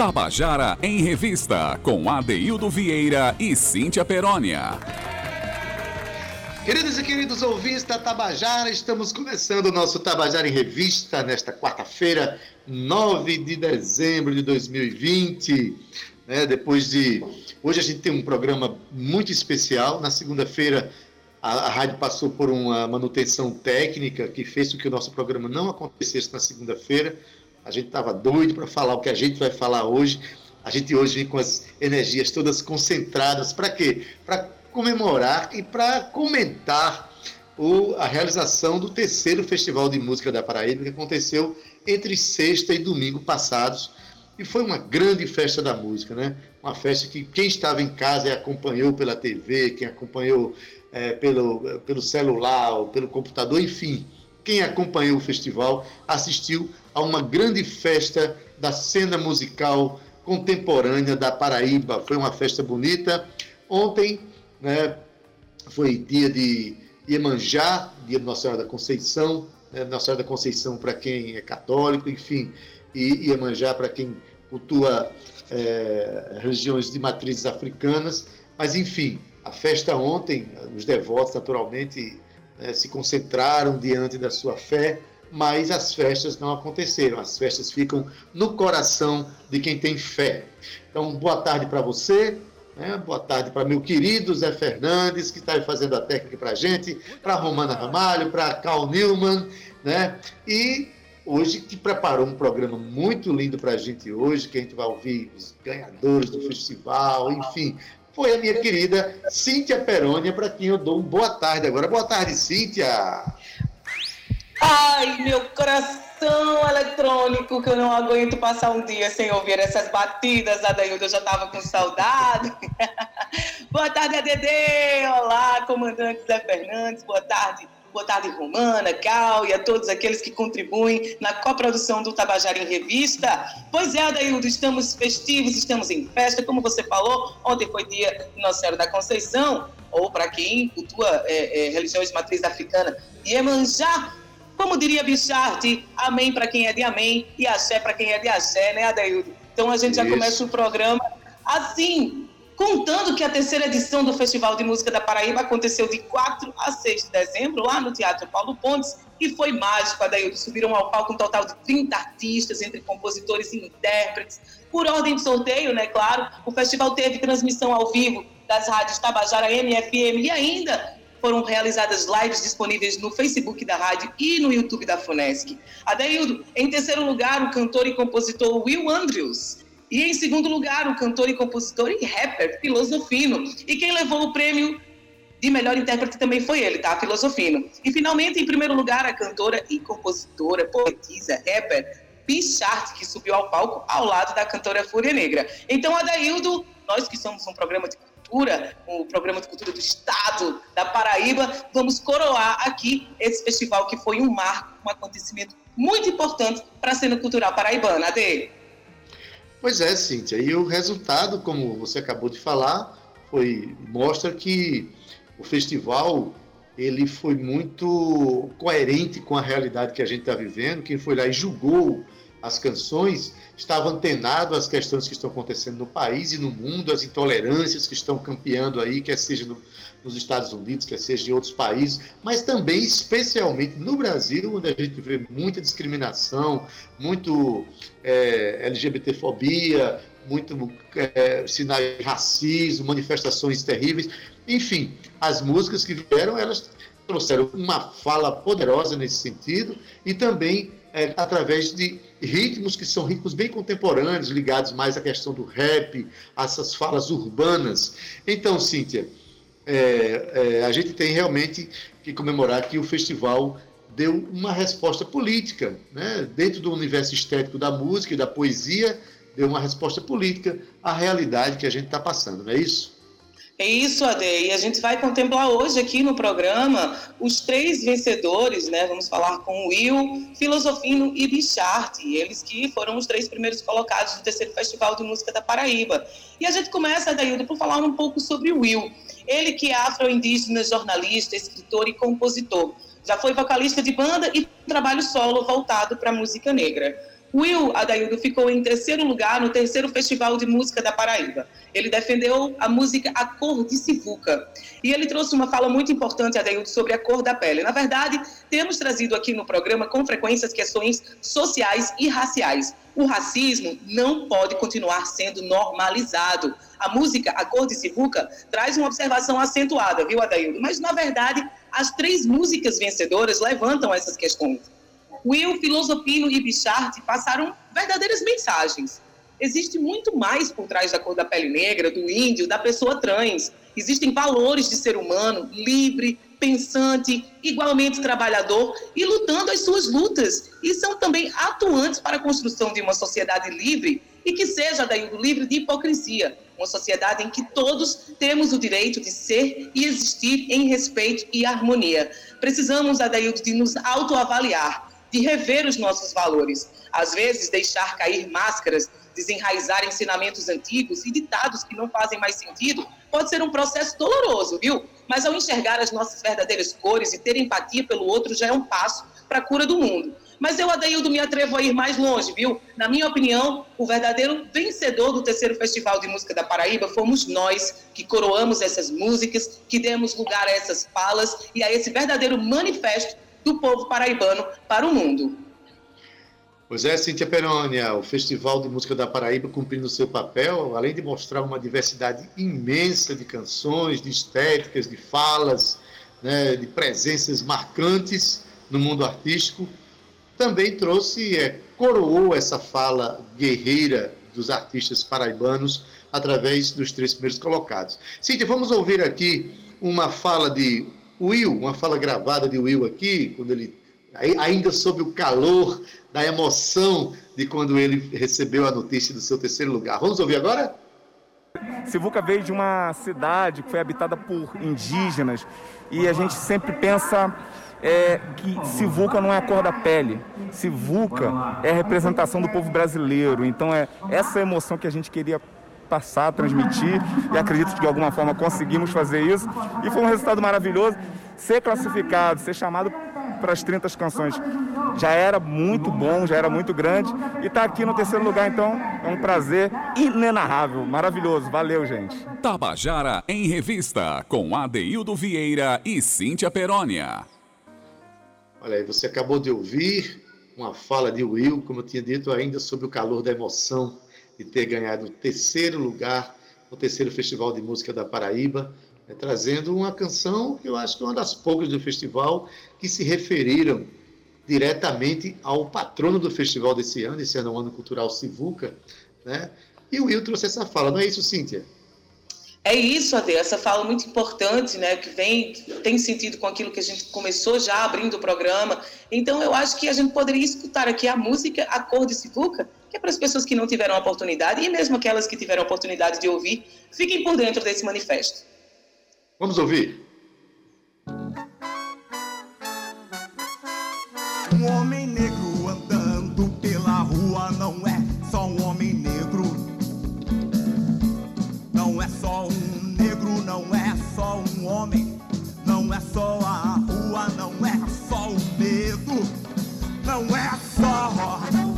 Tabajara em Revista, com Adeildo Vieira e Cíntia Perónia. Queridos e queridos ouvintes da Tabajara, estamos começando o nosso Tabajara em Revista nesta quarta-feira, 9 de dezembro de 2020. Né? Depois de. Hoje a gente tem um programa muito especial. Na segunda-feira, a, a rádio passou por uma manutenção técnica que fez com que o nosso programa não acontecesse na segunda-feira. A gente estava doido para falar o que a gente vai falar hoje. A gente hoje vem com as energias todas concentradas. Para quê? Para comemorar e para comentar o, a realização do terceiro Festival de Música da Paraíba, que aconteceu entre sexta e domingo passados. E foi uma grande festa da música, né? Uma festa que quem estava em casa acompanhou pela TV, quem acompanhou é, pelo, pelo celular, pelo computador, enfim, quem acompanhou o festival assistiu a uma grande festa da cena musical contemporânea da Paraíba. Foi uma festa bonita. Ontem né, foi dia de Iemanjá, dia de Nossa Senhora da Conceição, né, Nossa Senhora da Conceição para quem é católico, enfim, e Iemanjá para quem cultua é, religiões de matrizes africanas. Mas, enfim, a festa ontem, os devotos, naturalmente, né, se concentraram diante da sua fé, mas as festas não aconteceram. As festas ficam no coração de quem tem fé. Então, boa tarde para você. Né? Boa tarde para meu querido Zé Fernandes, que está fazendo a técnica para a gente, para Romana Ramalho, para Carl Newman, né? E hoje que preparou um programa muito lindo para a gente hoje, que a gente vai ouvir os ganhadores do festival, enfim, foi a minha querida Cíntia Perônia, para quem eu dou um boa tarde agora. Boa tarde, Cíntia! Ai, meu coração eletrônico, que eu não aguento passar um dia sem ouvir essas batidas, Adaildo, eu já estava com saudade. boa tarde, ADD! Olá, comandante Zé Fernandes, boa tarde. Boa tarde, Romana, Cal e a todos aqueles que contribuem na coprodução do Tabajara em Revista. Pois é, Adaildo, estamos festivos, estamos em festa, como você falou, ontem foi dia Nossa Senhora da Conceição, ou para quem cultua é, é, religiões de matriz africana, Iemanjá, como diria Bichard, amém para quem é de amém e axé para quem é de axé, né, Adaildo? Então a gente já Isso. começa o programa assim, contando que a terceira edição do Festival de Música da Paraíba aconteceu de 4 a 6 de dezembro, lá no Teatro Paulo Pontes, e foi mágico, Adaildo. Subiram ao palco um total de 30 artistas, entre compositores e intérpretes. Por ordem de sorteio, né, claro, o festival teve transmissão ao vivo das rádios Tabajara, MFM e ainda foram realizadas lives disponíveis no Facebook da rádio e no YouTube da Funesc. Adaildo, em terceiro lugar, o cantor e compositor Will Andrews. E em segundo lugar, o cantor e compositor e rapper Filosofino. E quem levou o prêmio de melhor intérprete também foi ele, tá? Filosofino. E finalmente, em primeiro lugar, a cantora e compositora, poetisa, rapper Pichart, que subiu ao palco ao lado da cantora Fúria Negra. Então, Adaildo, nós que somos um programa de cultura, o programa de cultura do Estado da Paraíba, vamos coroar aqui esse festival que foi um marco, um acontecimento muito importante para a cena cultural paraibana. Ade. Pois é, Cíntia. E o resultado, como você acabou de falar, foi mostra que o festival ele foi muito coerente com a realidade que a gente está vivendo. Quem foi lá e julgou as canções estava antenado às questões que estão acontecendo no país e no mundo, as intolerâncias que estão campeando aí, quer seja no, nos Estados Unidos, quer seja em outros países, mas também, especialmente no Brasil, onde a gente vê muita discriminação, muito é, LGBTfobia, muito é, sinais de racismo, manifestações terríveis. Enfim, as músicas que vieram, elas trouxeram uma fala poderosa nesse sentido e também é, através de ritmos que são ritmos bem contemporâneos, ligados mais à questão do rap, a essas falas urbanas. Então, Cíntia, é, é, a gente tem realmente que comemorar que o festival deu uma resposta política, né? dentro do universo estético da música e da poesia, deu uma resposta política à realidade que a gente está passando, não é isso? É isso, Ade. E a gente vai contemplar hoje aqui no programa os três vencedores, né? Vamos falar com Will, Filosofino e Bichart, eles que foram os três primeiros colocados do terceiro Festival de Música da Paraíba. E a gente começa, Adaildo, por falar um pouco sobre Will. Ele que é afro-indígena, jornalista, escritor e compositor. Já foi vocalista de banda e trabalho solo voltado para a música negra. Will Adaildo ficou em terceiro lugar no terceiro Festival de Música da Paraíba. Ele defendeu a música A Cor de Sivuca. E ele trouxe uma fala muito importante, Adaildo, sobre a cor da pele. Na verdade, temos trazido aqui no programa com frequência as questões sociais e raciais. O racismo não pode continuar sendo normalizado. A música A Cor de Sivuca traz uma observação acentuada, viu, Adaildo? Mas, na verdade, as três músicas vencedoras levantam essas questões. Will, Filosofino e Bichart passaram verdadeiras mensagens. Existe muito mais por trás da cor da pele negra, do índio, da pessoa trans. Existem valores de ser humano livre, pensante, igualmente trabalhador e lutando as suas lutas. E são também atuantes para a construção de uma sociedade livre e que seja, daí, livre de hipocrisia. Uma sociedade em que todos temos o direito de ser e existir em respeito e harmonia. Precisamos, Adaildo, de nos autoavaliar de rever os nossos valores. Às vezes, deixar cair máscaras, desenraizar ensinamentos antigos e ditados que não fazem mais sentido pode ser um processo doloroso, viu? Mas ao enxergar as nossas verdadeiras cores e ter empatia pelo outro já é um passo para a cura do mundo. Mas eu, Adaildo, me atrevo a ir mais longe, viu? Na minha opinião, o verdadeiro vencedor do terceiro Festival de Música da Paraíba fomos nós, que coroamos essas músicas, que demos lugar a essas falas e a esse verdadeiro manifesto do povo paraibano para o mundo. Pois é, Cíntia Perônia, o Festival de Música da Paraíba cumprindo seu papel, além de mostrar uma diversidade imensa de canções, de estéticas, de falas, né, de presenças marcantes no mundo artístico, também trouxe, é, coroou essa fala guerreira dos artistas paraibanos através dos três primeiros colocados. Cíntia, vamos ouvir aqui uma fala de Will, uma fala gravada de Will aqui, quando ele ainda sob o calor da emoção de quando ele recebeu a notícia do seu terceiro lugar. Vamos ouvir agora? Sivuca veio de uma cidade que foi habitada por indígenas e a gente sempre pensa é, que Sivuca não é a cor da pele. Sivuca é a representação do povo brasileiro. Então é essa emoção que a gente queria passar, transmitir, e acredito que de alguma forma conseguimos fazer isso. E foi um resultado maravilhoso. Ser classificado, ser chamado para as 30 canções já era muito bom, já era muito grande. E estar tá aqui no terceiro lugar, então, é um prazer inenarrável, maravilhoso. Valeu, gente. Tabajara em Revista, com Adeildo Vieira e Cíntia Perónia. Olha aí, você acabou de ouvir uma fala de Will, como eu tinha dito ainda, sobre o calor da emoção de ter ganhado o terceiro lugar no terceiro Festival de Música da Paraíba, né, trazendo uma canção que eu acho que é uma das poucas do festival que se referiram diretamente ao patrono do festival desse ano, esse ano é o Ano Cultural Sivuca, né? E o Will trouxe essa fala, não é isso, Cíntia? É isso, Ade, essa fala muito importante, né, que vem, tem sentido com aquilo que a gente começou já abrindo o programa. Então, eu acho que a gente poderia escutar aqui a música A Cor de Sivuca, que é para as pessoas que não tiveram a oportunidade, e mesmo aquelas que tiveram a oportunidade de ouvir, fiquem por dentro desse manifesto. Vamos ouvir. Um homem negro Não é só um negro, não é só um homem. Não é só a rua, não é só o medo. Não é só.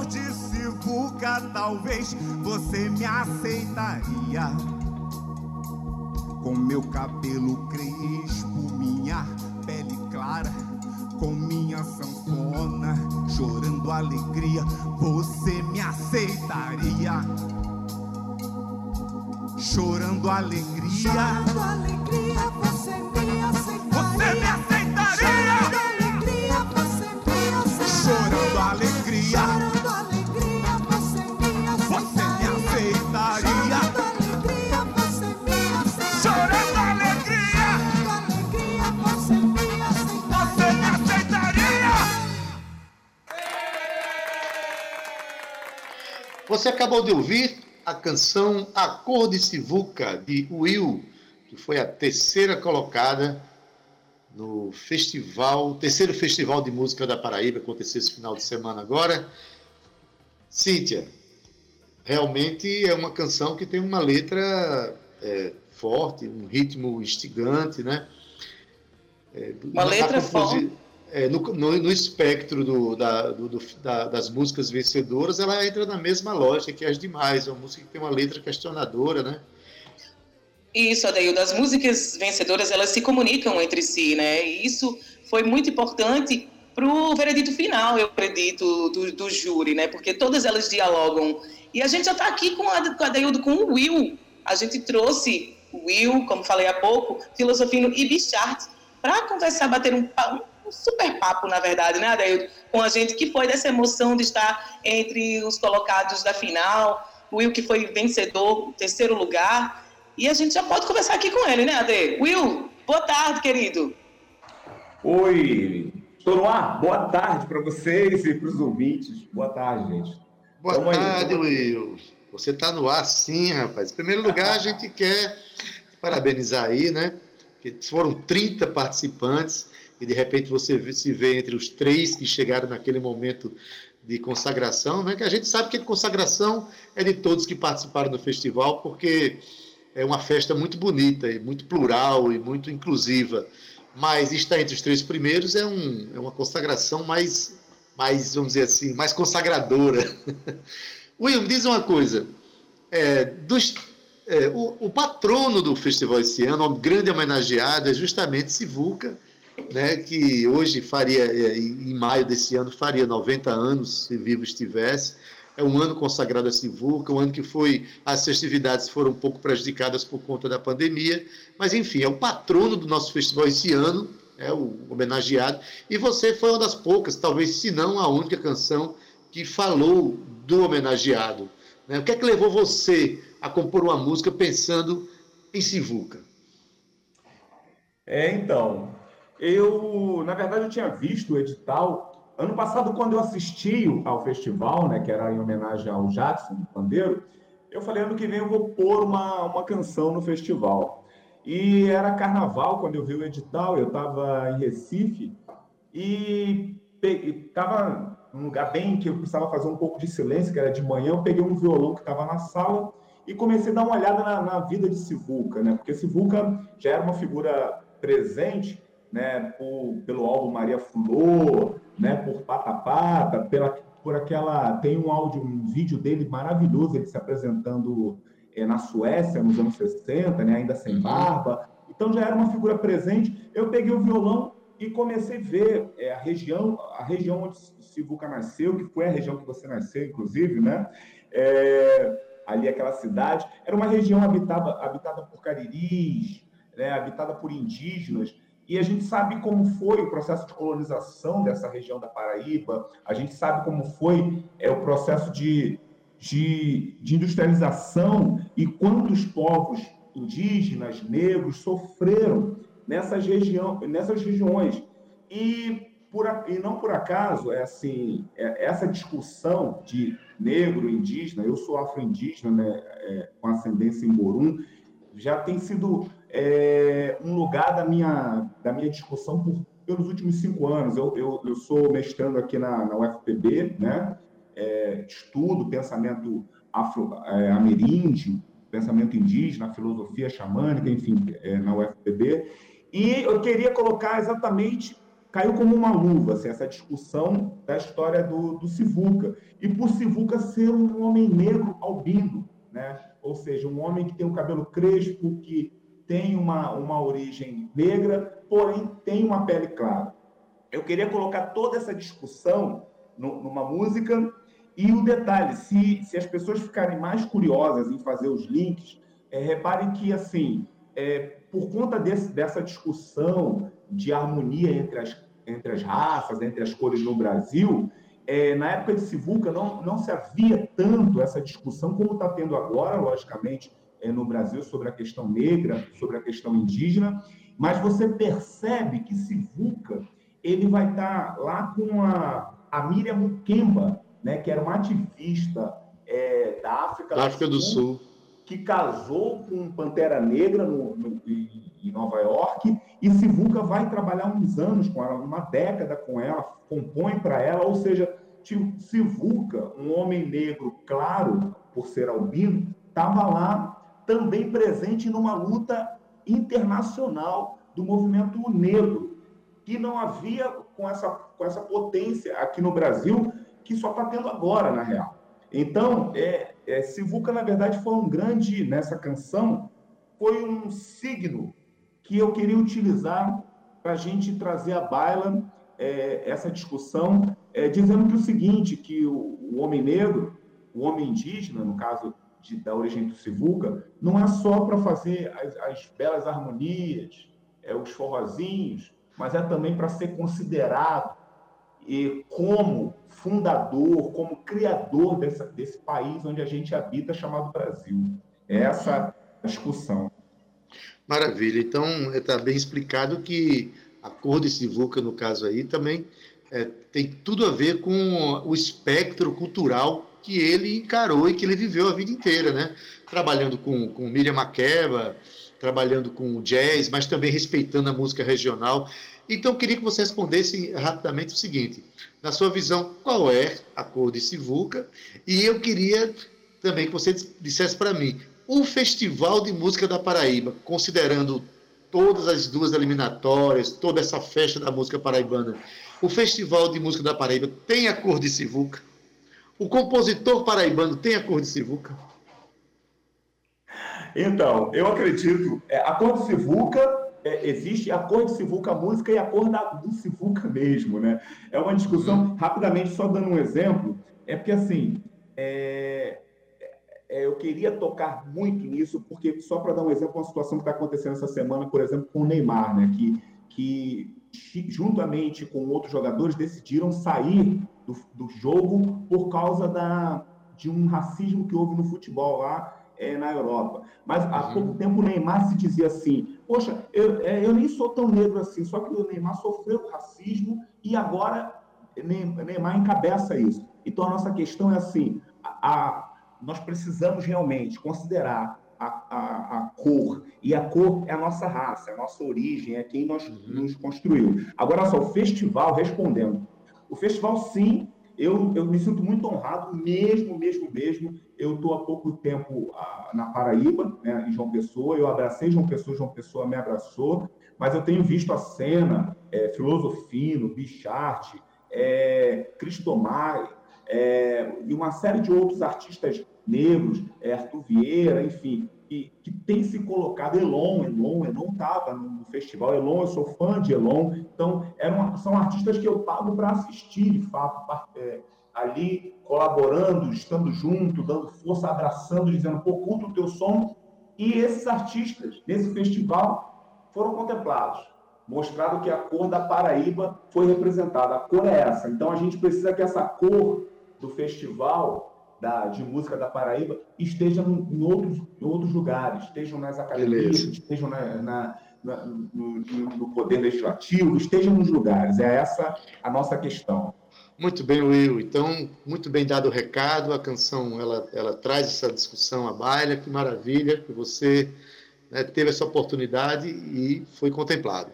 Cor de Sivuca, talvez você me aceitaria. Com meu cabelo crespo, minha pele clara, com minha sanfona, chorando alegria, você me aceitaria. Chorando alegria. Chorando alegria, você me aceitaria. Você me aceitaria! Chorando alegria, você me aceitaria. Chorando alegria, Você acabou de ouvir a canção A Cor de Sivuca, de Will, que foi a terceira colocada no festival, terceiro festival de música da Paraíba, que aconteceu esse final de semana agora. Cíntia, realmente é uma canção que tem uma letra é, forte, um ritmo instigante, né? É, Uma letra forte. É, no, no- no espectro do- da- do- do- da- das músicas vencedoras, ela entra na mesma lógica que as demais. É uma música que tem uma letra questionadora, né? Isso, Adaildo. As músicas vencedoras, elas se comunicam entre si, né? E isso foi muito importante para o veredito final, eu acredito, do, do júri, né? Porque todas elas dialogam. E a gente já está aqui com a, com com o Will. A gente trouxe o Will, como falei há pouco, Filosofino e Bichart, para conversar, bater um, pa- um super papo, na verdade, né, Adaildo? Com a gente, que foi dessa emoção de estar entre os colocados da final, o Will que foi vencedor, terceiro lugar. E a gente já pode conversar aqui com ele, né, Ade? Will, boa tarde, querido. Oi, estou no ar. Boa tarde para vocês e para os ouvintes. Boa tarde, gente. Boa Tamo aí, tarde, tamo- Will. Você está no ar sim, rapaz. Em primeiro lugar, a gente quer parabenizar aí, né? Porque foram 30 participantes e de repente você se vê entre os três que chegaram naquele momento de consagração, né? Que a gente sabe que a consagração é de todos que participaram do festival, porque é uma festa muito bonita e muito plural e muito inclusiva. Mas estar entre os três primeiros é, um, é uma consagração mais, mais, vamos dizer assim, mais consagradora. William, diz uma coisa. É, dos, é, o, o, patrono do festival esse ano, um grande homenageado, é justamente Sivuca, né, que hoje faria, é, em maio desse ano, faria 90 anos, se vivo estivesse. É um ano consagrado a Sivuca, um ano que foi as festividades foram um pouco prejudicadas por conta da pandemia, mas enfim, é o patrono do nosso festival esse ano, é o homenageado, e você foi uma das poucas, talvez se não a única canção que falou do homenageado. Né? O que é que levou você a compor uma música pensando em Sivuca? É, então, eu, na verdade, eu tinha visto o edital ano passado, quando eu assisti ao festival, né, que era em homenagem ao Jackson, pandeiro, eu falei, ano que vem eu vou pôr uma, uma canção no festival. E era carnaval quando eu vi o edital, eu estava em Recife e estava num lugar bem que eu precisava fazer um pouco de silêncio, que era de manhã, eu peguei um violão que estava na sala e comecei a dar uma olhada na, na, vida de Sivuca, né? Porque Sivuca já era uma figura presente, né? Por, pelo álbum Maria Fulô, né? Por Pata Pata, pela, por aquela... Tem um áudio, um vídeo dele maravilhoso, ele se apresentando é, na Suécia, nos anos 60, né? Ainda sem uhum. barba. Então já era uma figura presente. Eu peguei o violão e comecei a ver é, a região, a região onde Sivuca nasceu, que foi a região que você nasceu, inclusive, né? É, ali aquela cidade, era uma região habitada, habitada por cariris, né? habitada por indígenas, e a gente sabe como foi o processo de colonização dessa região da Paraíba, a gente sabe como foi é, o processo de, de, de industrialização e quantos povos indígenas, negros, sofreram nessas, região, nessas regiões. E, por, e não por acaso, é assim, é, essa discussão de negro, indígena, eu sou afro-indígena, né, é, com ascendência em Borum, já tem sido é, um lugar da minha, da minha discussão por, pelos últimos cinco anos. Eu, eu, eu sou mestrando aqui na, na UFPB, né? É, estudo pensamento afro-ameríndio, é, pensamento indígena, filosofia xamânica, enfim, é, na UFPB. E eu queria colocar exatamente, caiu como uma luva, assim, essa discussão da história do, do Sivuca. E por Sivuca ser um homem negro albino, né? ou seja, um homem que tem o cabelo crespo, que tem uma, uma origem negra, porém tem uma pele clara. Eu queria colocar toda essa discussão no, numa música. E o detalhe, se, se as pessoas ficarem mais curiosas em fazer os links, é, reparem que, assim, é, por conta desse, dessa discussão de harmonia entre as, entre as raças, entre as cores no Brasil, é, na época de Sivuca não, não se havia tanto essa discussão como está tendo agora, logicamente, no Brasil, sobre a questão negra, sobre a questão indígena, mas você percebe que Sivuca ele vai estar tá lá com a, a Miriam Mukemba, né, que era uma ativista é, da África, da África do Sul, Sul. que casou com Pantera Negra no, no, em Nova York, e Sivuca vai trabalhar uns anos com ela, uma década com ela, compõe para ela, ou seja, Sivuca, um homem negro claro, por ser albino, estava lá também presente numa luta internacional do movimento negro, que não havia com essa, com essa potência aqui no Brasil, que só está tendo agora, na real. Então, é, é, Sivuca, na verdade, foi um grande, nessa canção, foi um signo que eu queria utilizar para a gente trazer à baila é, essa discussão, é, dizendo que o seguinte, que o, o, homem negro, o homem indígena, no caso de, da origem do Sivuca, não é só para fazer as, as, belas harmonias, é, os forrozinhos, mas é também para ser considerado e como fundador, como criador dessa, desse país onde a gente habita, chamado Brasil. É essa discussão. Maravilha. Então, está bem explicado que a cor de Sivuca, no caso aí, também é, tem tudo a ver com o espectro cultural que ele encarou e que ele viveu a vida inteira, né? Trabalhando com, com Miriam Makeba, trabalhando com jazz, mas também respeitando a música regional. Então, queria que você respondesse rapidamente o seguinte: na sua visão, qual é a cor de Sivuca? E eu queria também que você dissesse para mim, o Festival de Música da Paraíba, considerando todas as duas eliminatórias, toda essa festa da música paraibana, o Festival de Música da Paraíba tem a cor de Sivuca? O compositor paraibano tem a cor de Sivuca? Então, eu acredito, é, a cor de Sivuca, é, existe a cor de Sivuca música e a cor da, do Sivuca mesmo, né? É uma discussão, rapidamente, só dando um exemplo, é porque assim, é, é, eu queria tocar muito nisso, porque só para dar um exemplo, uma situação que está acontecendo essa semana, por exemplo, com o Neymar, né? Que, que juntamente com outros jogadores decidiram sair do, do jogo por causa da, de um racismo que houve no futebol lá é, na Europa. Mas há uhum. pouco tempo o Neymar se dizia assim: Poxa, eu, é, eu nem sou tão negro assim, só que o Neymar sofreu racismo e agora Neymar encabeça isso. Então a nossa questão é assim: a, a nós precisamos realmente considerar a, a, a, cor, e a cor é a nossa raça, é a nossa origem, é quem nós, uhum. nos construiu. Agora só, o festival, respondendo. O festival, sim, eu, eu me sinto muito honrado, mesmo, mesmo, mesmo. Eu estou há pouco tempo ah, na Paraíba, né, em João Pessoa, eu abracei João Pessoa, João Pessoa me abraçou, mas eu tenho visto a cena, é, Filosofino, Bichart, é, Cristomar, é, e uma série de outros artistas negros, é, Arthur Vieira, enfim, que, que tem se colocado, Elon, Elon, Elon estava no festival, Elon, eu sou fã de Elon, então eram, são artistas que eu pago para assistir, de fato, é, ali colaborando, estando junto, dando força, abraçando, dizendo, pô, curto o teu som, e esses artistas, nesse festival, foram contemplados mostrado que a cor da Paraíba foi representada. A cor é essa. Então a gente precisa que essa cor do festival da, de música da Paraíba estejam em outros, em outros lugares, estejam nas academias, Beleza. estejam na, na, na no, no, poder legislativo, estejam nos lugares. É essa a nossa questão. Muito bem, Will. Então, muito bem dado o recado. A canção ela, ela traz essa discussão à baila. Que maravilha que você né, teve essa oportunidade e foi contemplado.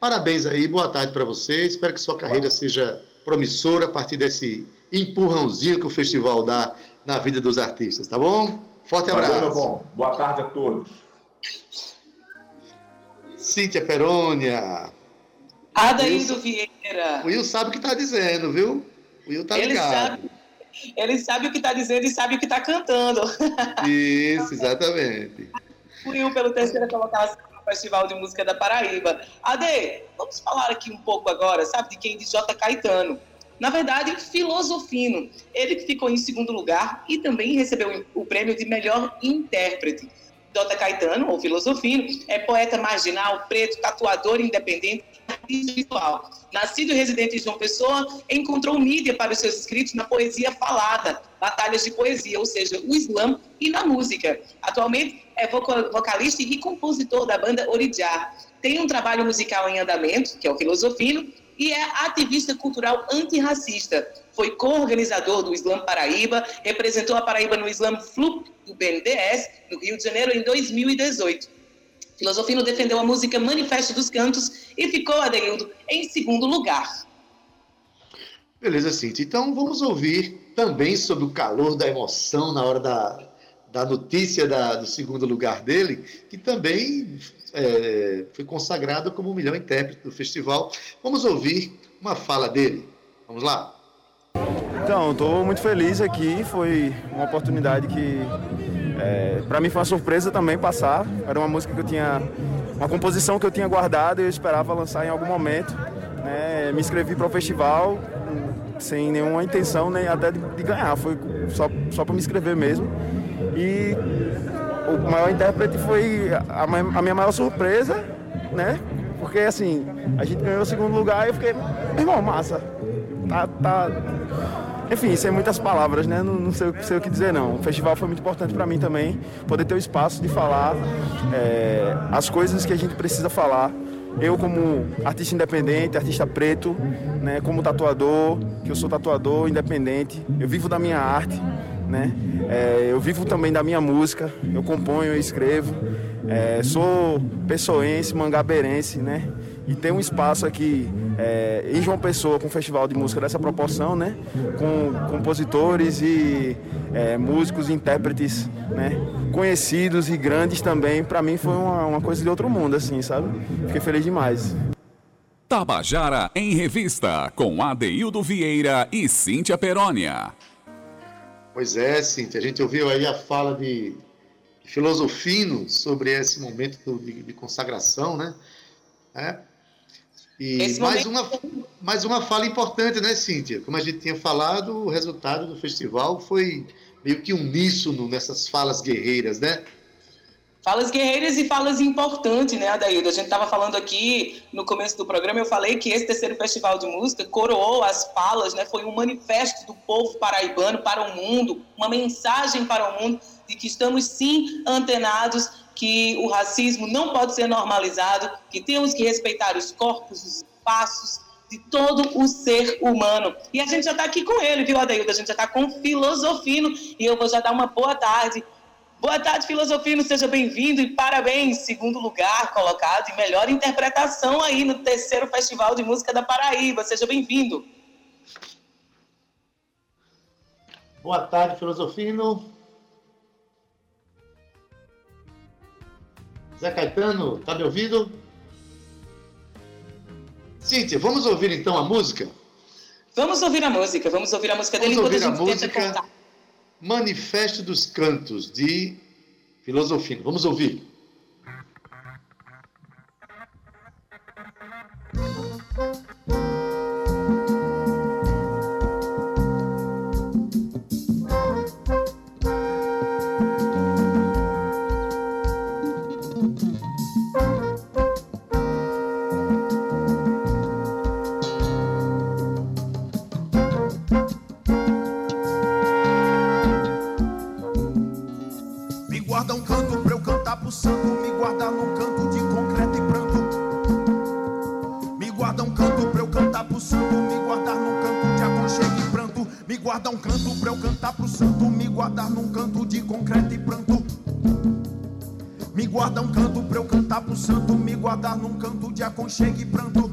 Parabéns aí, boa tarde para você. Espero que sua carreira seja promissora a partir desse empurrãozinho que o festival dá na vida dos artistas, tá bom? Forte abraço. Valeu, bom. Boa tarde a todos. Cíntia Perônia. Adaildo Vieira. O Will sabe o que está dizendo, viu? O Will está ligado. Sabe, ele sabe o que está dizendo e sabe o que está cantando. Isso, exatamente. Will pelo terceira colocação no Festival de Música da Paraíba. Ade, vamos falar aqui um pouco agora, sabe, de quem? De J. Caetano. Na verdade, Filosofino. Ele que ficou em segundo lugar e também recebeu o prêmio de melhor intérprete. Dota Caetano, ou Filosofino, é poeta marginal, preto, tatuador independente e visual. Nascido e residente em João Pessoa, encontrou mídia para os seus escritos na poesia falada, batalhas de poesia, ou seja, o slam e na música. Atualmente é vocalista e compositor da banda Oridiar. Tem um trabalho musical em andamento, que é o Filosofino, e é ativista cultural antirracista. Foi co-organizador do Islam Paraíba, representou a Paraíba no Islam Flu do BNDES, no Rio de Janeiro, em 2018. Filosofino defendeu a música Manifesto dos Cantos e ficou, Adeildo, em segundo lugar. Beleza, Cintia. Então vamos ouvir também sobre o calor da emoção na hora da, da notícia da, do segundo lugar dele, que também é, foi consagrado como o melhor intérprete do festival. Vamos ouvir uma fala dele. Vamos lá. Então, estou muito feliz aqui. Foi uma oportunidade que, é, para mim, foi uma surpresa também passar. Era uma música que eu tinha, uma composição que eu tinha guardado e eu esperava lançar em algum momento. Né? Me inscrevi para o festival sem nenhuma intenção nem até de, de ganhar. Foi só, só para me inscrever mesmo. E o maior intérprete foi a, a, minha maior surpresa, né? Porque assim, a gente ganhou o segundo lugar e eu fiquei, irmão, massa. Tá, tá. Enfim, sem muitas palavras, né? Não, não sei, sei, o que dizer não. O festival foi muito importante para mim também, poder ter o espaço de falar é, as coisas que a gente precisa falar. Eu como artista independente, artista preto, né, como tatuador, que eu sou tatuador independente, eu vivo da minha arte, né? É, eu vivo também da minha música, eu componho, eu escrevo. É, sou pessoense, mangabeirense, né? E tem um espaço aqui é, em João Pessoa com um festival de música dessa proporção, né? Com compositores e é, músicos, intérpretes, né? Conhecidos e grandes também. Para mim foi uma, uma coisa de outro mundo, assim, sabe? Fiquei feliz demais. Tabajara em Revista, com Adeildo Vieira e Cíntia Perónia. Pois é, Cíntia, a gente ouviu aí a fala de Filosofino sobre esse momento de, de consagração, né? É. E esse mais, momento... uma, mais uma fala importante, né, Cíntia? Como a gente tinha falado, o resultado do festival foi meio que uníssono nessas falas guerreiras, né? Falas guerreiras e falas importantes, né, Adaildo? A gente estava falando aqui no começo do programa, eu falei que esse terceiro festival de música coroou as falas, né? Foi um manifesto do povo paraibano para o mundo, uma mensagem para o mundo de que estamos sim antenados, que o racismo não pode ser normalizado, que temos que respeitar os corpos, os espaços de todo o ser humano. E a gente já está aqui com ele, viu, Adaildo? A gente já está com Filosofino e eu vou já dar uma boa tarde Boa tarde, Filosofino, seja bem-vindo e parabéns, segundo lugar colocado e melhor interpretação aí no terceiro Festival de Música da Paraíba. Seja bem-vindo. Boa tarde, Filosofino. Zé Caetano, tá me ouvindo? Cíntia, vamos ouvir então a música? Vamos ouvir a música, vamos ouvir a música dele vamos ouvir a, a música. Manifesto dos Cantos, de Filosofino. Vamos ouvir. Aconchego e pranto.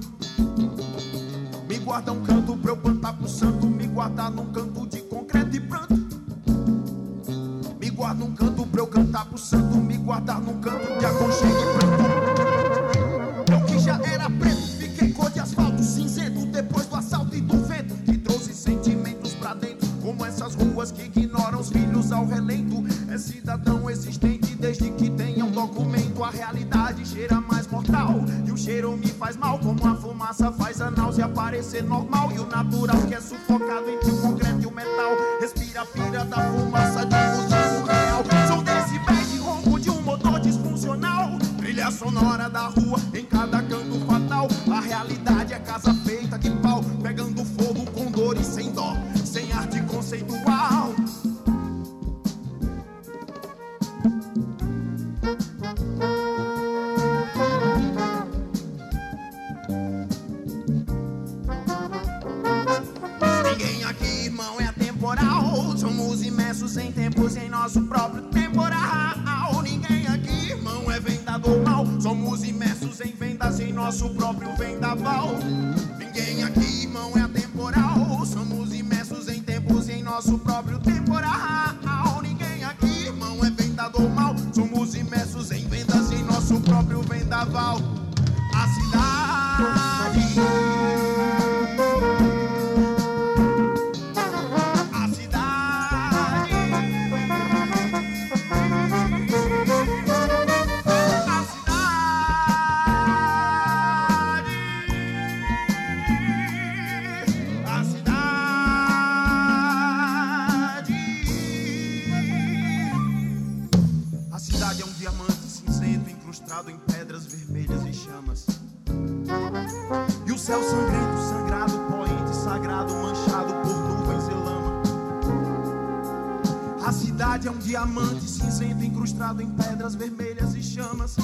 Vermelhas e chamas.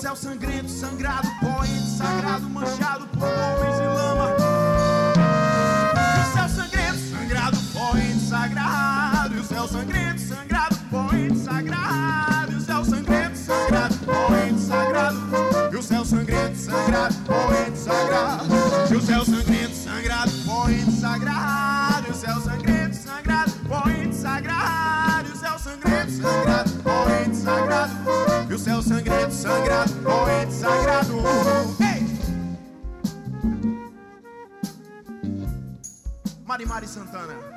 Céu sangrento, sangrado, poente, sagrado, manchado por nuvens e lama. No céu sangrento, sangrado, poente, sagrado. E o céu sangrento, sangrado, poente, sagrado. E o céu sangrento, sangrado, poente, sagrado. E o céu sangrento, sangrado, poente, sagrado. E o céu sangrento, sangrado, poente, sagrado. E o céu sangrento, sangrado, poente, sagrado. Sangrento, sagrado, poente, sagrado. E o céu sangrento, sagrado, poente, sagrado. Ei! Mari Santana.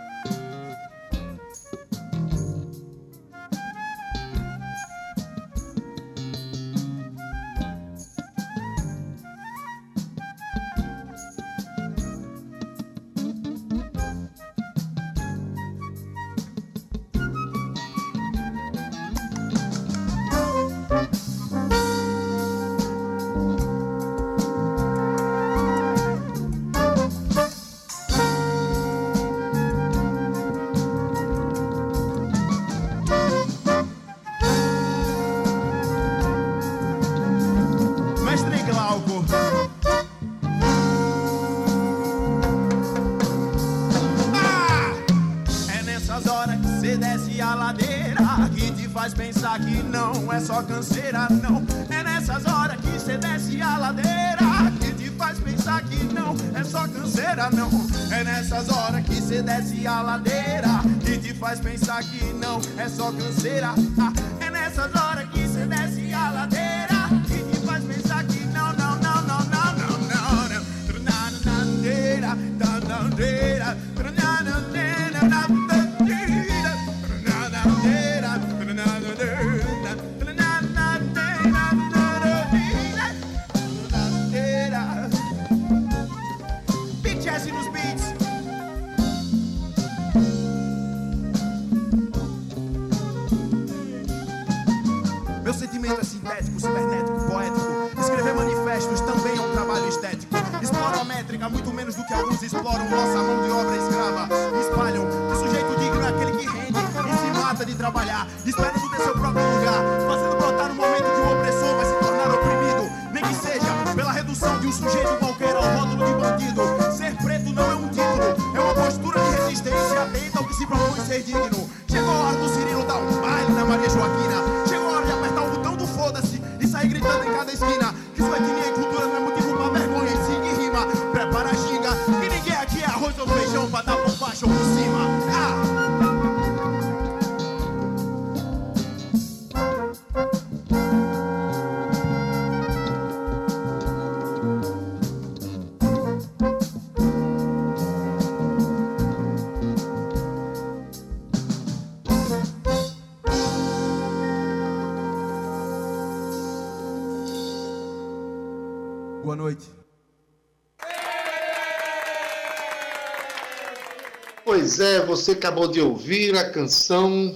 Você acabou de ouvir a canção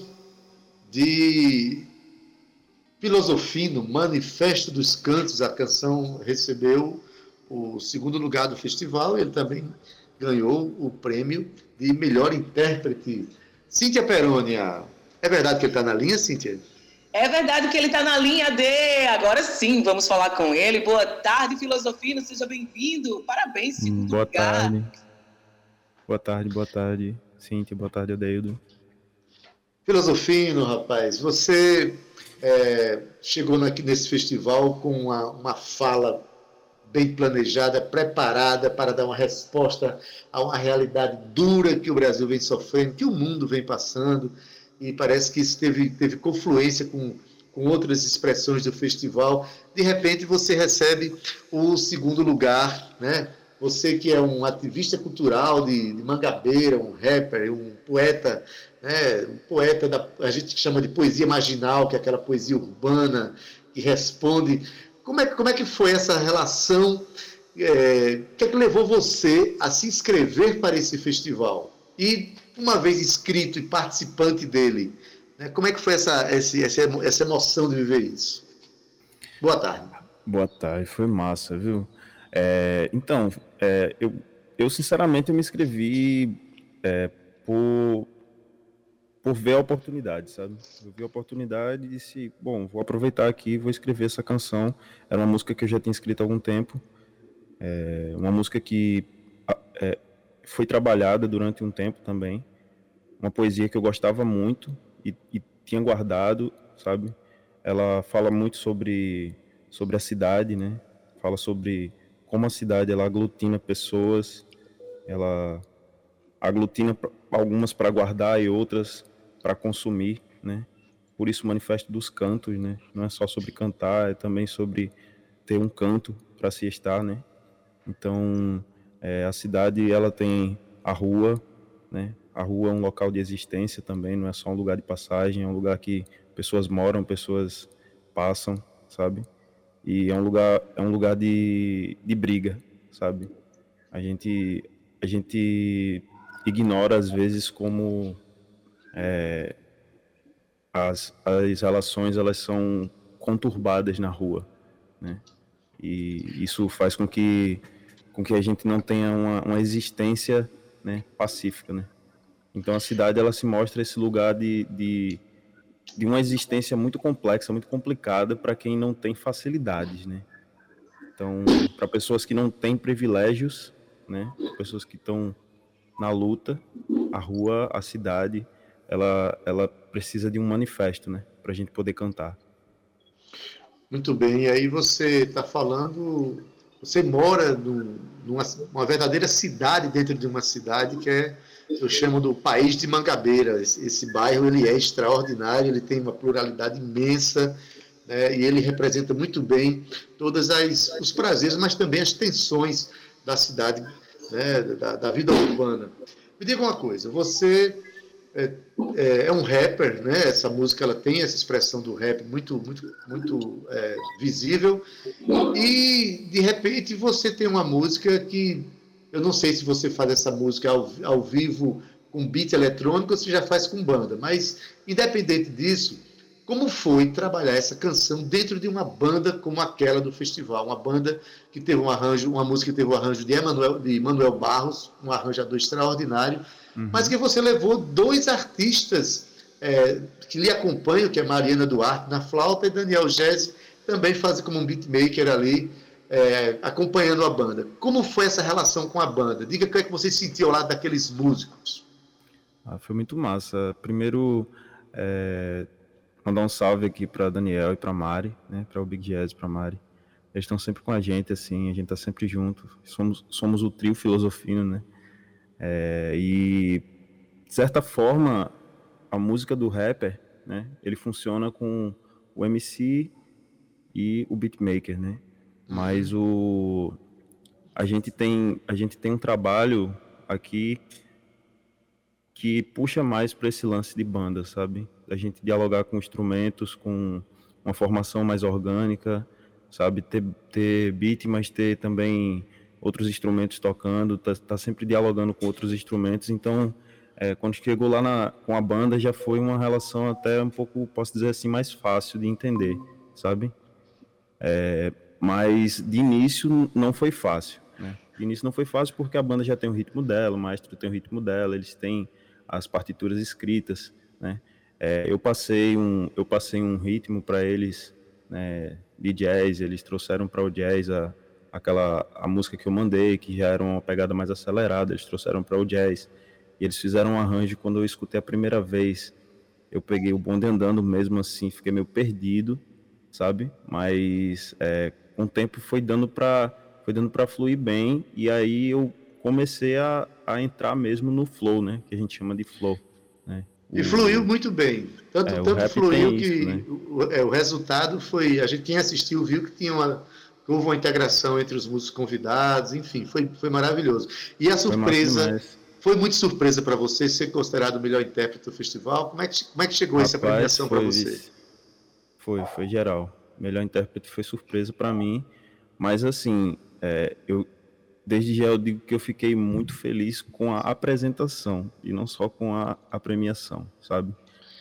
de Filosofino, Manifesto dos Cantos. A canção recebeu o segundo lugar do festival e ele também ganhou o prêmio de melhor intérprete. Cíntia Perônia, é verdade que ele está na linha, Cíntia? É verdade que ele está na linha D. Agora sim, vamos falar com ele. Boa tarde, Filosofino. Seja bem-vindo. Parabéns, segundo Boa lugar. tarde. Boa tarde, boa tarde, Cíntia, boa tarde, Adeildo. Filosofino, rapaz, você é, chegou aqui nesse festival com uma, uma fala bem planejada, preparada para dar uma resposta a uma realidade dura que o Brasil vem sofrendo, que o mundo vem passando, e parece que isso teve, teve confluência com, com outras expressões do festival. De repente você recebe o segundo lugar, né? Você que é um ativista cultural de, de Mangabeira, um rapper, um poeta, né? um poeta da a gente chama de poesia marginal, que é aquela poesia urbana que responde. Como é, como é que foi essa relação? É, o que é que levou você a se inscrever para esse festival? E uma vez inscrito e participante dele, né, como é que foi essa, essa, essa emoção de viver isso? Boa tarde. Boa tarde, foi massa, viu? É, então, é, eu, eu sinceramente me inscrevi é, por, por ver a oportunidade, sabe? Eu vi a oportunidade e disse, bom, vou aproveitar aqui, vou escrever essa canção. Era uma música que eu já tinha escrito há algum tempo, é, uma música que é, foi trabalhada durante um tempo também, uma poesia que eu gostava muito e, e tinha guardado, sabe? Ela fala muito sobre sobre a cidade, né? Fala sobre como a cidade ela aglutina pessoas, ela aglutina algumas para guardar e outras para consumir, né? Por isso o manifesto dos cantos, né? Não é só sobre cantar, é também sobre ter um canto para se estar, né? Então é, a cidade ela tem a rua, né? A rua é um local de existência também, não é só um lugar de passagem, é um lugar que pessoas moram, pessoas passam, sabe? E é um lugar, é um lugar de, de briga, sabe? A gente, a gente ignora às vezes como é, as, as relações elas são conturbadas na rua, né? E isso faz com que com que a gente não tenha uma, uma existência né, pacífica, né? Então a cidade ela se mostra esse lugar de, de, de uma existência muito complexa, muito complicada para quem não tem facilidades, né? Então, para pessoas que não têm privilégios, né? Pessoas que estão na luta, a rua, a cidade, ela, ela precisa de um manifesto, né? a gente poder cantar. Muito bem, e aí você está falando, você mora num, numa uma verdadeira cidade dentro de uma cidade que é, eu chamo do país de Mangabeira. Esse, esse bairro ele é extraordinário, ele tem uma pluralidade imensa né, e ele representa muito bem todos os prazeres, mas também as tensões da cidade, né, da, da vida urbana. Me diga uma coisa, você é, é, é, um rapper, né? Essa música ela tem essa expressão do rap muito, muito, muito é, visível. E de repente você tem uma música que eu não sei se você faz essa música ao, ao vivo com beat eletrônico ou se já faz com banda, mas independente disso, como foi trabalhar essa canção dentro de uma banda como aquela do festival? Uma banda que teve um arranjo, uma música que teve um arranjo de Emanuel, de Manuel Barros, um arranjador extraordinário, uhum. mas que você levou dois artistas é, que lhe acompanham, que é Mariana Duarte na flauta e Daniel Gese também fazem como um beatmaker ali, é, acompanhando a banda. Como foi essa relação com a banda? Diga o que é que você sentiu ao lado daqueles músicos. Ah, foi muito massa. Primeiro, é, mandar um salve aqui para Daniel e para Mari, né, para o Big Jazz, para Mari. Eles estão sempre com a gente, assim, a gente tá sempre junto. Somos, somos o trio filosofino, né? É, e de certa forma, a música do rapper, né, ele funciona com o MC e o beatmaker, né? Mas o a gente tem a gente tem um trabalho aqui que puxa mais para esse lance de banda, sabe? A gente dialogar com instrumentos, com uma formação mais orgânica, sabe? Ter, ter beat, mas ter também outros instrumentos tocando, tá, tá sempre dialogando com outros instrumentos. Então, é, quando chegou lá na, com a banda, já foi uma relação até um pouco, posso dizer assim, mais fácil de entender, sabe? É, mas de início não foi fácil, né? De início não foi fácil porque a banda já tem o ritmo dela, o maestro tem o ritmo dela, eles têm as partituras escritas, né? É, eu passei um eu passei um ritmo para eles né, de jazz, eles trouxeram para o jazz a, aquela a música que eu mandei que já era uma pegada mais acelerada, eles trouxeram para o jazz e eles fizeram um arranjo quando eu escutei a primeira vez, eu peguei o bonde andando mesmo assim, fiquei meio perdido, sabe? Mas é, com o tempo foi dando para foi dando para fluir bem e aí eu comecei a, a entrar mesmo no flow, né? Que a gente chama de flow. Né? E fluiu muito bem. Tanto, é, tanto fluiu que isso, né? o, é, o, resultado foi. A gente quem assistiu viu que tinha uma. Houve uma integração entre os músicos convidados, enfim, foi, foi maravilhoso. E a surpresa. Foi, muito surpresa para você ser considerado o melhor intérprete do festival. Como é que, como é que chegou Rapaz, essa premiação para você? Foi, foi geral. Melhor intérprete foi surpresa para mim. Mas assim, é, eu, desde já eu digo que eu fiquei muito feliz com a apresentação e não só com a, a premiação, sabe?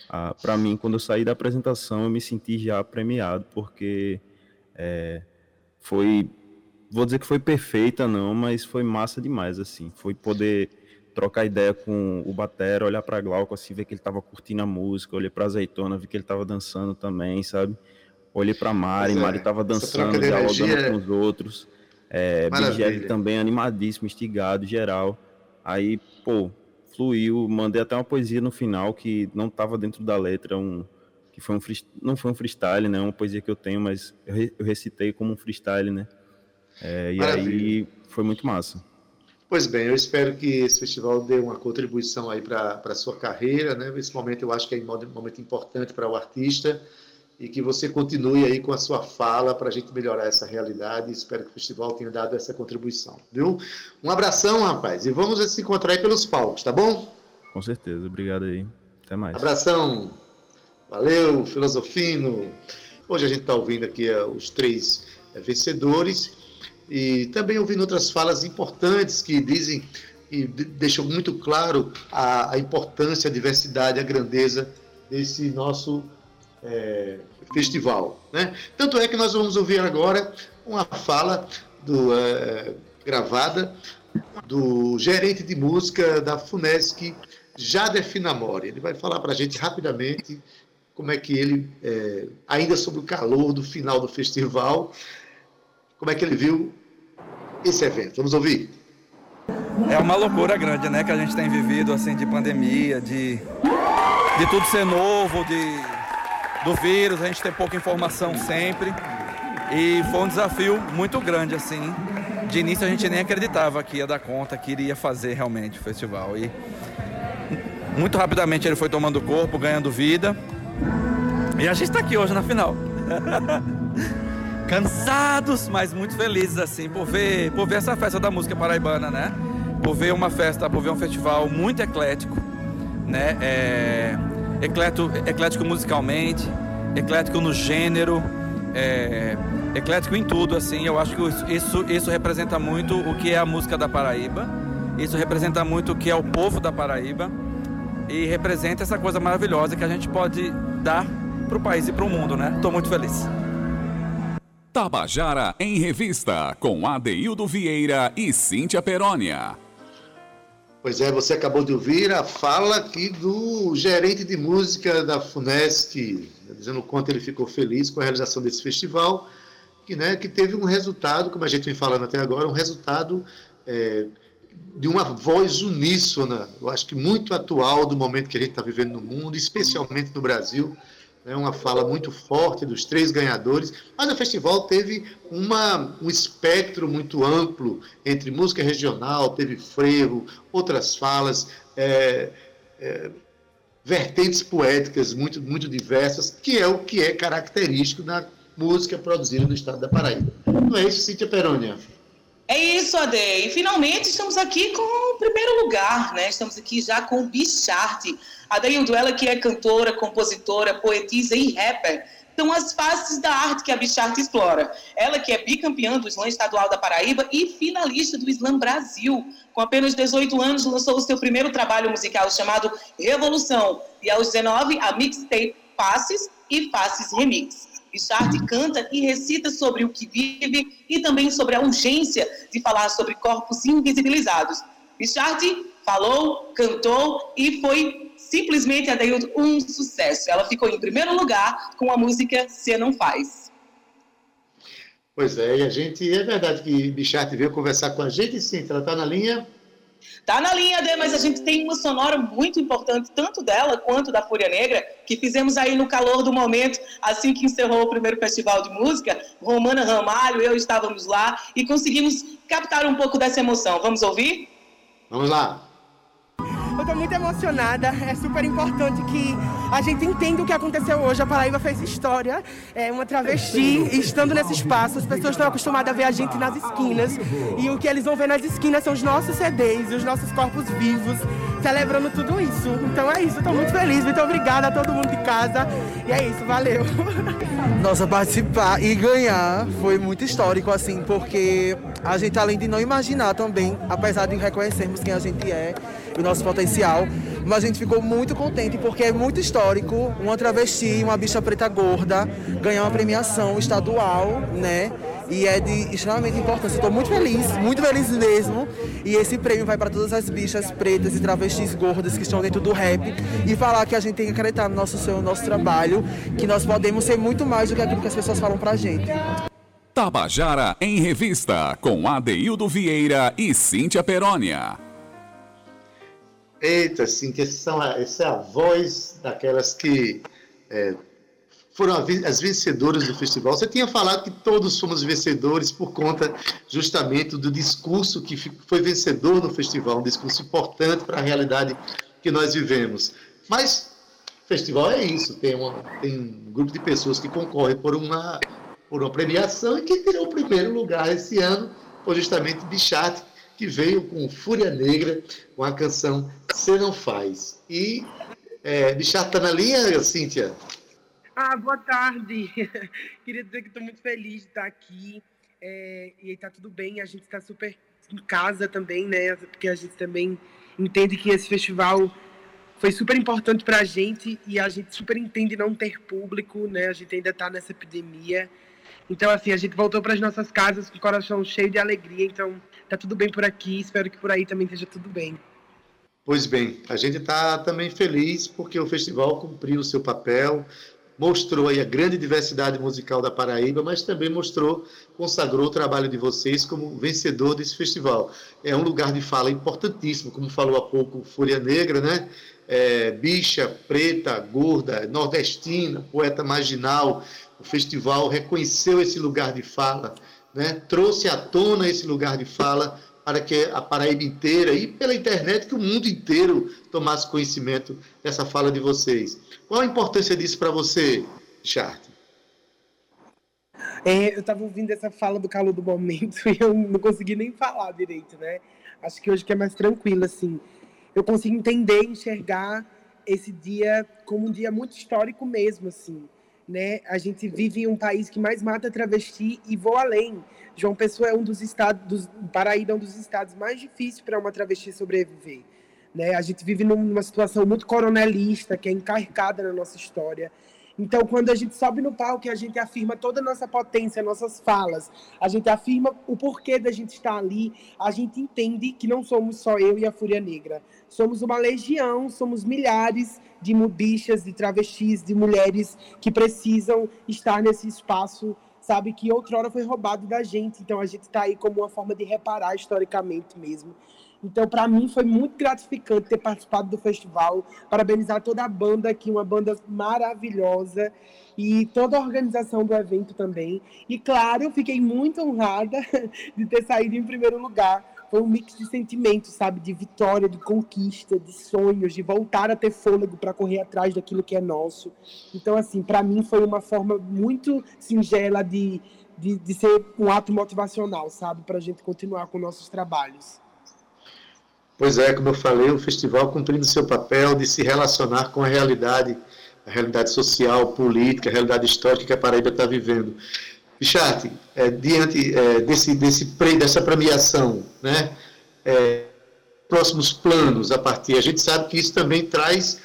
Ah, para mim, quando eu saí da apresentação, eu me senti já premiado, porque é, foi, vou dizer que foi perfeita, não, mas foi massa demais, assim. Foi poder trocar ideia com o Batera, olhar para Glauco, assim, ver que ele estava curtindo a música, olhei para Azeitona, vi que ele estava dançando também, sabe? Olhei para Mari, é, Mari estava dançando, dialogando com os outros. É, Big também animadíssimo, instigado, geral. Aí, pô, fluiu. Mandei até uma poesia no final que não estava dentro da letra, um, que foi um não foi um freestyle, né? Uma poesia que eu tenho, mas eu, re, eu recitei como um freestyle, né? É, e aí foi muito massa. Pois bem, eu espero que esse festival dê uma contribuição aí para a sua carreira, né? Esse momento eu acho que é um momento importante para o artista e que você continue aí com a sua fala para a gente melhorar essa realidade. Espero que o festival tenha dado essa contribuição, viu? Um abração, rapaz, e vamos se encontrar aí pelos palcos, tá bom? Com certeza, obrigado aí. Até mais. Abração. Valeu, Filosofino. Hoje a gente está ouvindo aqui uh, os três uh, vencedores e também ouvindo outras falas importantes que dizem e deixam muito claro a, a importância, a diversidade, a grandeza desse nosso é, festival. Né? Tanto é que nós vamos ouvir agora uma fala do, é, gravada do gerente de música da FUNESC, Jader Finamori. Ele vai falar para a gente rapidamente como é que ele, é, ainda sobre o calor do final do festival, como é que ele viu esse evento. Vamos ouvir. É uma loucura grande, né, que a gente tem vivido assim de pandemia, de de tudo ser novo, de do vírus, a gente tem pouca informação sempre. E foi um desafio muito grande, assim. De início a gente nem acreditava que ia dar conta, que iria fazer realmente o festival. E muito rapidamente ele foi tomando corpo, ganhando vida. E a gente está aqui hoje na final. Cansados, mas muito felizes assim por ver, por ver essa festa da música paraibana, né? Por ver uma festa, por ver um festival muito eclético, né? É, eclético, eclético musicalmente, eclético no gênero, é, eclético em tudo, assim. Eu acho que isso, isso representa muito o que é a música da Paraíba. Isso representa muito o que é o povo da Paraíba e representa essa coisa maravilhosa que a gente pode dar para o país e para o mundo, né? Estou muito feliz. Tabajara em Revista, com Adeildo Vieira e Cíntia Perónia. Pois é, você acabou de ouvir a fala aqui do gerente de música da FUNESC, dizendo o quanto ele ficou feliz com a realização desse festival, que, né, que teve um resultado, como a gente vem falando até agora, um resultado é, de uma voz uníssona, eu acho que muito atual do momento que a gente está vivendo no mundo, especialmente no Brasil, né, uma fala muito forte dos três ganhadores, mas o festival teve uma, um espectro muito amplo entre música regional, teve frevo, outras falas, é, é, vertentes poéticas muito, muito diversas, que é o que é característico da música produzida no estado da Paraíba. Não é isso, Cíntia Perônia? É isso, Ade. E finalmente estamos aqui com o primeiro lugar, né? Estamos aqui já com o Bicharte. Adeildo, ela que é cantora, compositora, poetisa e rapper. São as faces da arte que a Bicharte explora. Ela que é bicampeã do Slam Estadual da Paraíba e finalista do Slam Brasil. Com apenas 18 anos, lançou o seu primeiro trabalho musical chamado Revolução. E aos 19, a mixtape Faces e Faces Remix. Bichard canta e recita sobre o que vive e também sobre a urgência de falar sobre corpos invisibilizados. Bichard falou, cantou e foi simplesmente, Adaildo, um sucesso. Ela ficou em primeiro lugar com a música Se Não Faz. Pois é, e a gente, é verdade que Bichard veio conversar com a gente, sim, ela está na linha. Tá na linha, Dê, mas a gente tem uma sonora muito importante, tanto dela quanto da Fúria Negra, que fizemos aí no calor do momento, assim que encerrou o primeiro festival de música. Romana Ramalho, eu estávamos lá e conseguimos captar um pouco dessa emoção. Vamos ouvir? Vamos lá. Eu estou muito emocionada. É super importante que a gente entenda o que aconteceu hoje. A Paraíba fez história. É uma travesti estando nesse espaço. As pessoas estão acostumadas a ver a gente nas esquinas. E o que eles vão ver nas esquinas são os nossos CDs, os nossos corpos vivos, celebrando tudo isso. Então é isso. Estou muito feliz. Muito obrigada a todo mundo de casa. E é isso. Valeu. Nossa, participar e ganhar foi muito histórico, assim, porque a gente, além de não imaginar também, apesar de reconhecermos quem a gente é, o nosso potencial. Mas a gente ficou muito contente porque é muito histórico uma travesti, uma bicha preta gorda, ganhar uma premiação estadual, né? E é de extremamente importância. Estou muito feliz, muito feliz mesmo. E esse prêmio vai para todas as bichas pretas e travestis gordas que estão dentro do rap. E falar que a gente tem que acreditar no nosso, no nosso trabalho, que nós podemos ser muito mais do que aquilo que as pessoas falam pra gente. Tabajara em Revista, com Adeildo Vieira e Cíntia Perónia. Eita, assim, que são, essa é a voz daquelas que é, foram as vencedoras do festival. Você tinha falado que todos somos vencedores por conta justamente do discurso que foi vencedor no festival, um discurso importante para a realidade que nós vivemos. Mas festival é isso, tem, uma, tem um grupo de pessoas que concorrem por uma, por uma premiação e que tirou o primeiro lugar esse ano foi justamente Bichat, que veio com Fúria Negra, com a canção Você Não Faz. E é, Bichat está na linha, Cíntia? Ah, boa tarde. Queria dizer que estou muito feliz de estar aqui. É, e está tudo bem, a gente está super em casa também, né? Porque a gente também entende que esse festival foi super importante para a gente e a gente super entende não ter público, né? A gente ainda está nessa epidemia. Então, assim, a gente voltou para as nossas casas com o coração cheio de alegria. Então, tá tudo bem por aqui. Espero que por aí também esteja tudo bem. Pois bem, a gente está também feliz porque o festival cumpriu o seu papel, mostrou aí a grande diversidade musical da Paraíba, mas também mostrou, consagrou o trabalho de vocês como vencedor desse festival. É um lugar de fala importantíssimo, como falou há pouco Fúria Negra, né? É, bicha, preta, gorda, nordestina, poeta marginal. O festival reconheceu esse lugar de fala, né? trouxe à tona esse lugar de fala para que a Paraíba inteira e pela internet que o mundo inteiro tomasse conhecimento dessa fala de vocês. Qual a importância disso para você, Chart? É, eu estava ouvindo essa fala do calor do momento e eu não consegui nem falar direito, né? Acho que hoje que é mais tranquilo, assim. Eu consigo entender, enxergar esse dia como um dia muito histórico mesmo, assim. Né? A gente vive em um país que mais mata travesti e vou além. João Pessoa é um dos estados, dos, Paraíba é um dos estados mais difíceis para uma travesti sobreviver. Né? A gente vive numa situação muito coronelista, que é encarcada na nossa história. Então, quando a gente sobe no palco a gente afirma toda a nossa potência, nossas falas, a gente afirma o porquê da gente estar ali, a gente entende que não somos só eu e a Fúria Negra. Somos uma legião, somos milhares de bichas, de travestis, de mulheres que precisam estar nesse espaço, sabe, que outrora foi roubado da gente. Então, a gente está aí como uma forma de reparar historicamente mesmo. Então, para mim, foi muito gratificante ter participado do festival. Parabenizar toda a banda aqui, uma banda maravilhosa. E toda a organização do evento também. E, claro, eu fiquei muito honrada de ter saído em primeiro lugar. Foi um mix de sentimentos, sabe? De vitória, de conquista, de sonhos, de voltar a ter fôlego para correr atrás daquilo que é nosso. Então, assim, para mim foi uma forma muito singela de, de, de ser um ato motivacional, sabe? Para a gente continuar com nossos trabalhos. Pois é, como eu falei, o festival cumprindo seu papel de se relacionar com a realidade, a realidade social, política, a realidade histórica que a Paraíba está vivendo. Bicharte, é, diante é, desse, desse dessa premiação, né, é, próximos planos a partir, a gente sabe que isso também traz,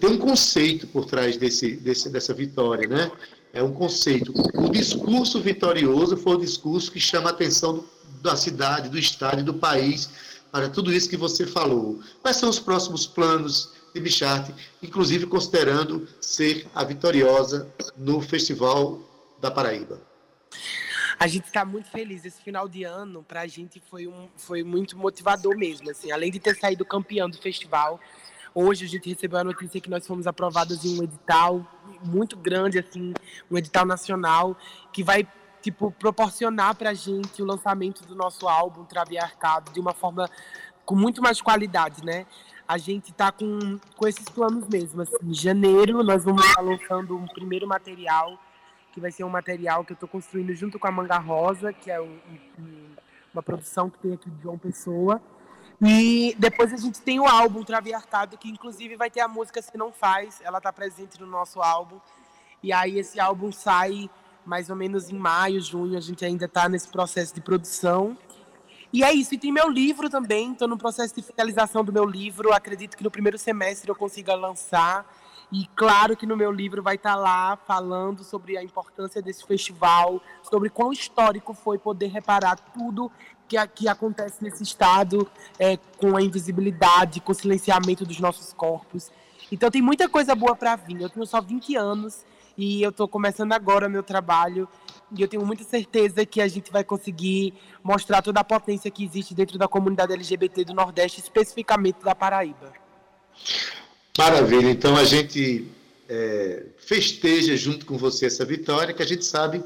tem um conceito por trás desse, desse, dessa vitória, né? É um conceito. O discurso vitorioso foi o discurso que chama a atenção do, da cidade, do estado e do país para tudo isso que você falou. Quais são os próximos planos de Bicharte, inclusive considerando ser a vitoriosa no Festival da Paraíba? A gente está muito feliz. Esse final de ano, para a gente, foi, um, foi muito motivador mesmo. Assim, além de ter saído campeão do festival, hoje a gente recebeu a notícia que nós fomos aprovados em um edital muito grande, assim, um edital nacional, que vai tipo, proporcionar pra gente o lançamento do nosso álbum Traviarcado de uma forma com muito mais qualidade, né? A gente tá com, com esses planos mesmo. Assim, em janeiro nós vamos estar lançando um primeiro material, que vai ser um material que eu estou construindo junto com a Manga Rosa, que é um, um, uma produção que tem aqui de João Pessoa. E depois a gente tem o álbum Traviarcado, que inclusive vai ter a música Se Não Faz, ela tá presente no nosso álbum. E aí esse álbum sai mais ou menos em maio, junho, a gente ainda está nesse processo de produção. E é isso, e tem meu livro também, estou no processo de finalização do meu livro, acredito que no primeiro semestre eu consiga lançar. E claro que no meu livro vai estar tá lá falando sobre a importância desse festival, sobre quão histórico foi poder reparar tudo que, acontece nesse estado, é, com a invisibilidade, com o silenciamento dos nossos corpos. Então tem muita coisa boa para vir. Eu tenho só 20 anos e eu estou começando agora meu trabalho e eu tenho muita certeza que a gente vai conseguir mostrar toda a potência que existe dentro da comunidade LGBT do Nordeste, especificamente da Paraíba. Maravilha. Então a gente é, festeja junto com você essa vitória, que a gente sabe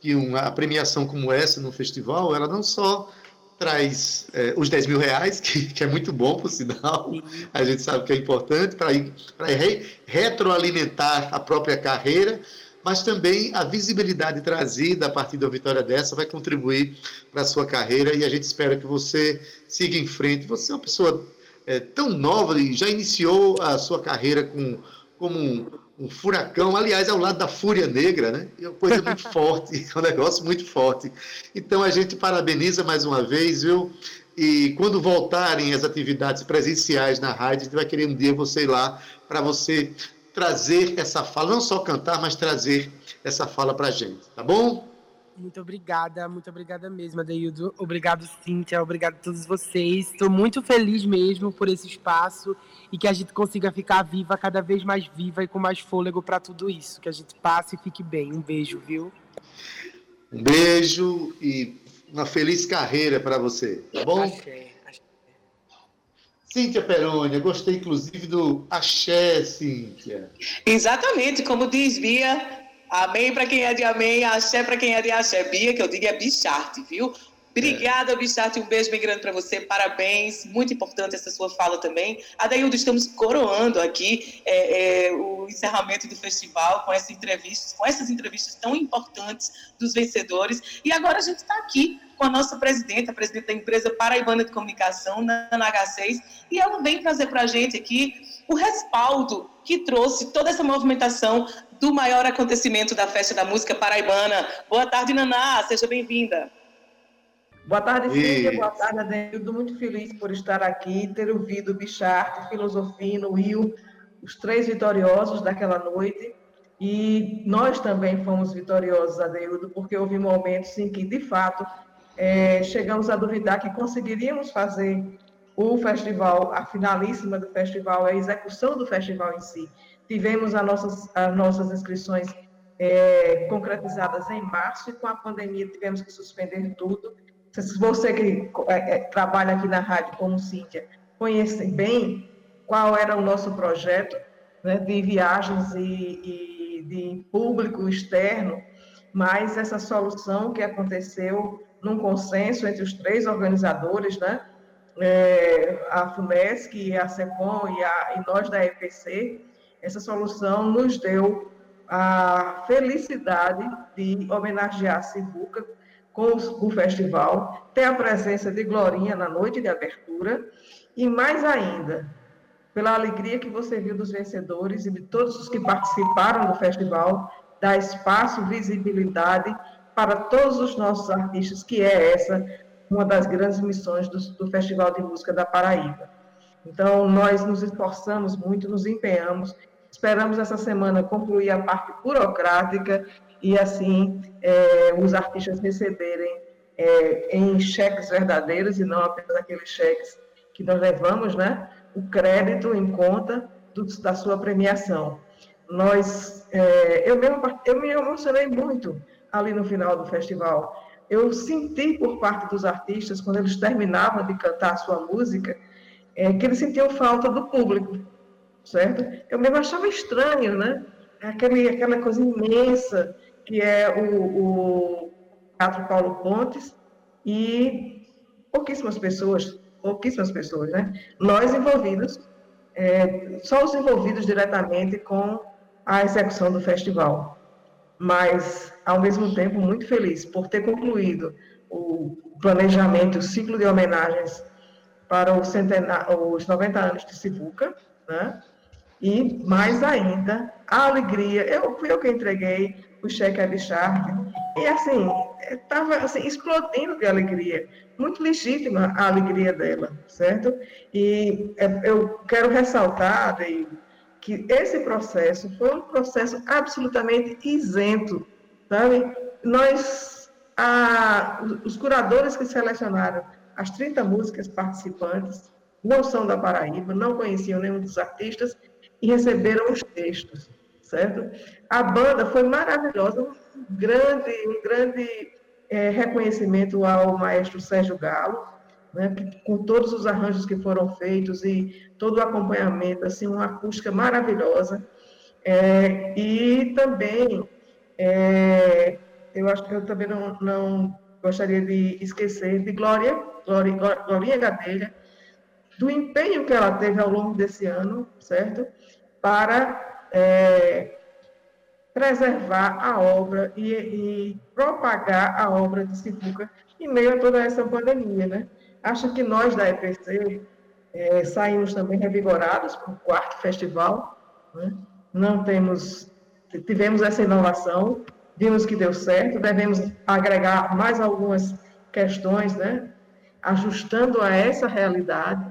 que uma premiação como essa no festival, ela não só traz é, os 10 mil reais, que, que, é muito bom, por sinal, a gente sabe que é importante para re, retroalimentar a própria carreira, mas também a visibilidade trazida a partir da vitória dessa vai contribuir para a sua carreira e a gente espera que você siga em frente. Você é uma pessoa é, tão nova e já iniciou a sua carreira com, como um, um furacão, aliás, ao lado da Fúria Negra, né? É uma coisa muito forte, é um negócio muito forte. Então a gente parabeniza mais uma vez, viu? E quando voltarem as atividades presenciais na rádio, a gente vai querer um dia você ir lá para você trazer essa fala, não só cantar, mas trazer essa fala para a gente, tá bom? Muito obrigada, muito obrigada mesmo, Adeildo. Obrigado, Cíntia, obrigado a todos vocês. Estou muito feliz mesmo por esse espaço e que a gente consiga ficar viva, cada vez mais viva e com mais fôlego para tudo isso. Que a gente passe e fique bem. Um beijo, viu? Um beijo e uma feliz carreira para você, tá bom? Axé, axé. Cíntia Perônia, gostei inclusive do axé, Cíntia. Exatamente, como diz Bia, Amém para quem é de amém, axé para quem é de axé. Bia, que eu digo é bicharte, viu? Obrigada. Bicharte, um beijo bem grande para você, parabéns, muito importante essa sua fala também. Adaildo, estamos coroando aqui é, é, o encerramento do festival com essas entrevistas, com essas entrevistas tão importantes dos vencedores. E agora a gente está aqui com a nossa presidenta, a presidente da empresa Paraibana de Comunicação, na H6, e ela vem trazer para a gente aqui o respaldo que trouxe toda essa movimentação do maior acontecimento da Festa da Música Paraibana. Boa tarde, Naná, seja bem-vinda. Boa tarde, Cíntia. Boa tarde, Adeldo. Muito feliz por estar aqui, ter ouvido Bichart, Filosofino, Will, os três vitoriosos daquela noite. E nós também fomos vitoriosos, Adeildo, porque houve momentos em que, de fato, é, chegamos a duvidar que conseguiríamos fazer o festival, a finalíssima do festival, a execução do festival em si. Tivemos as nossas, as nossas inscrições é, concretizadas em março e com a pandemia tivemos que suspender tudo. Você que é, é, trabalha aqui na rádio como Cíntia, conhece bem qual era o nosso projeto né, de viagens e, e de público externo, mas essa solução que aconteceu num consenso entre os três organizadores, né, é, a FUMESC, a SECOM e, a, e nós da EPC, essa solução nos deu a felicidade de homenagear a Sivuca com o festival, ter a presença de Glorinha na noite de abertura e mais ainda, pela alegria que você viu dos vencedores e de todos os que participaram do festival, dar espaço, visibilidade para todos os nossos artistas, que é essa uma das grandes missões do, do Festival de Música da Paraíba. Então, nós nos esforçamos muito, nos empenhamos, esperamos essa semana concluir a parte burocrática e, assim, é, os artistas receberem é, em cheques verdadeiros e não apenas aqueles cheques que nós levamos, né? O crédito em conta do, da sua premiação. Nós, é, eu mesmo, eu me emocionei muito ali no final do festival. Eu senti por parte dos artistas, quando eles terminavam de cantar a sua música, é, que eles sentiam falta do público, certo? Eu mesmo achava estranho, né? Aquele, aquela coisa imensa que é o, o Teatro Paulo Pontes e pouquíssimas pessoas, pouquíssimas pessoas, né? Nós envolvidos, é, só os envolvidos diretamente com a execução do festival. Mas, ao mesmo tempo, muito feliz por ter concluído o planejamento, o ciclo de homenagens para os 90 anos de Sivuca, né? E mais ainda, a alegria. Eu fui eu que entreguei o cheque a Bichard e assim estava assim explodindo de alegria, muito legítima a alegria dela, certo? E é, eu quero ressaltar Daí, que esse processo foi um processo absolutamente isento, sabe? Nós, a, os curadores que selecionaram as 30 músicas participantes não são da Paraíba, não conheciam nenhum dos artistas e receberam os textos, certo? A banda foi maravilhosa, um grande, um grande é, reconhecimento ao maestro Sérgio Galo, né, com todos os arranjos que foram feitos e todo o acompanhamento, assim, uma acústica maravilhosa. É, e também, é, eu acho que eu também não, não gostaria de esquecer de Glória, Glória, Glorinha Gadelha, do empenho que ela teve ao longo desse ano, certo? Para é, preservar a obra e, e, propagar a obra de Sifuca em meio a toda essa pandemia, né? Acho que nós da EPC é, saímos também revigorados para o quarto festival, né? Não temos, tivemos essa inovação, vimos que deu certo, devemos agregar mais algumas questões, né? Ajustando a essa realidade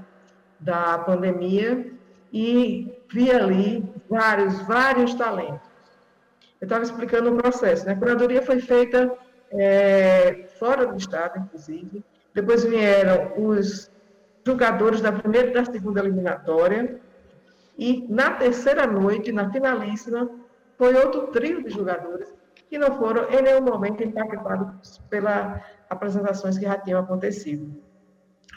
da pandemia e vi ali vários, vários talentos. Eu estava explicando o processo, né? A curadoria foi feita é, fora do estado, inclusive. Depois vieram os jogadores da primeira e da segunda eliminatória. E na terceira noite, na finalíssima, foi outro trio de jogadores que não foram em nenhum momento impactados pelas apresentações que já tinham acontecido.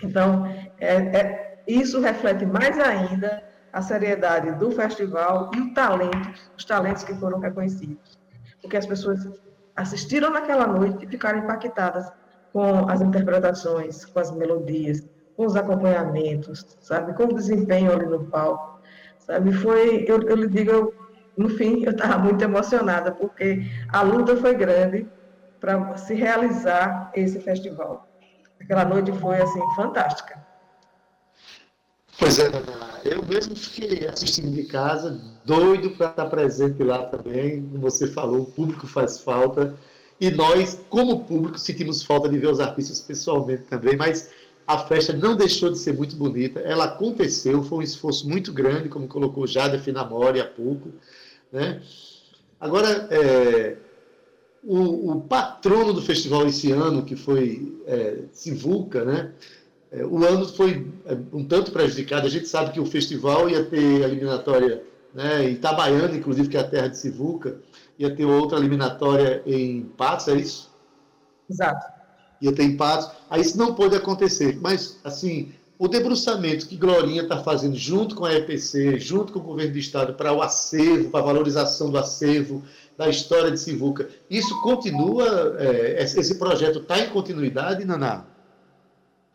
Então, é, é, isso reflete mais ainda a seriedade do festival e o talento, os talentos que foram reconhecidos. Porque as pessoas assistiram naquela noite e ficaram impactadas com as interpretações, com as melodias, com os acompanhamentos, sabe, com o desempenho ali no palco, sabe, foi, eu, eu lhe digo, eu, no fim, eu estava muito emocionada, porque a luta foi grande para se realizar esse festival. Aquela noite foi, assim, fantástica. Pois é, eu mesmo fiquei assistindo de casa, doido para estar presente lá também. Como você falou, o público faz falta. E nós, como público, sentimos falta de ver os artistas pessoalmente também, mas a festa não deixou de ser muito bonita. Ela aconteceu, foi um esforço muito grande, como colocou Jade Finamori há pouco. Né? Agora, é, o, o, patrono do festival esse ano, que foi é, Sivuca, né? É, o ano foi é, um tanto prejudicado. A gente sabe que o festival ia ter a eliminatória né, em Itabaiana, inclusive, que é a terra de Sivuca, ia ter outra eliminatória em Patos, é isso? Exato. Ia ter em Patos. Aí isso não pôde acontecer. Mas, assim, o debruçamento que Glorinha está fazendo junto com a EPC, junto com o governo do Estado, para o acervo, para a valorização do acervo, da história de Sivuca, isso continua, é, esse projeto está em continuidade, Naná?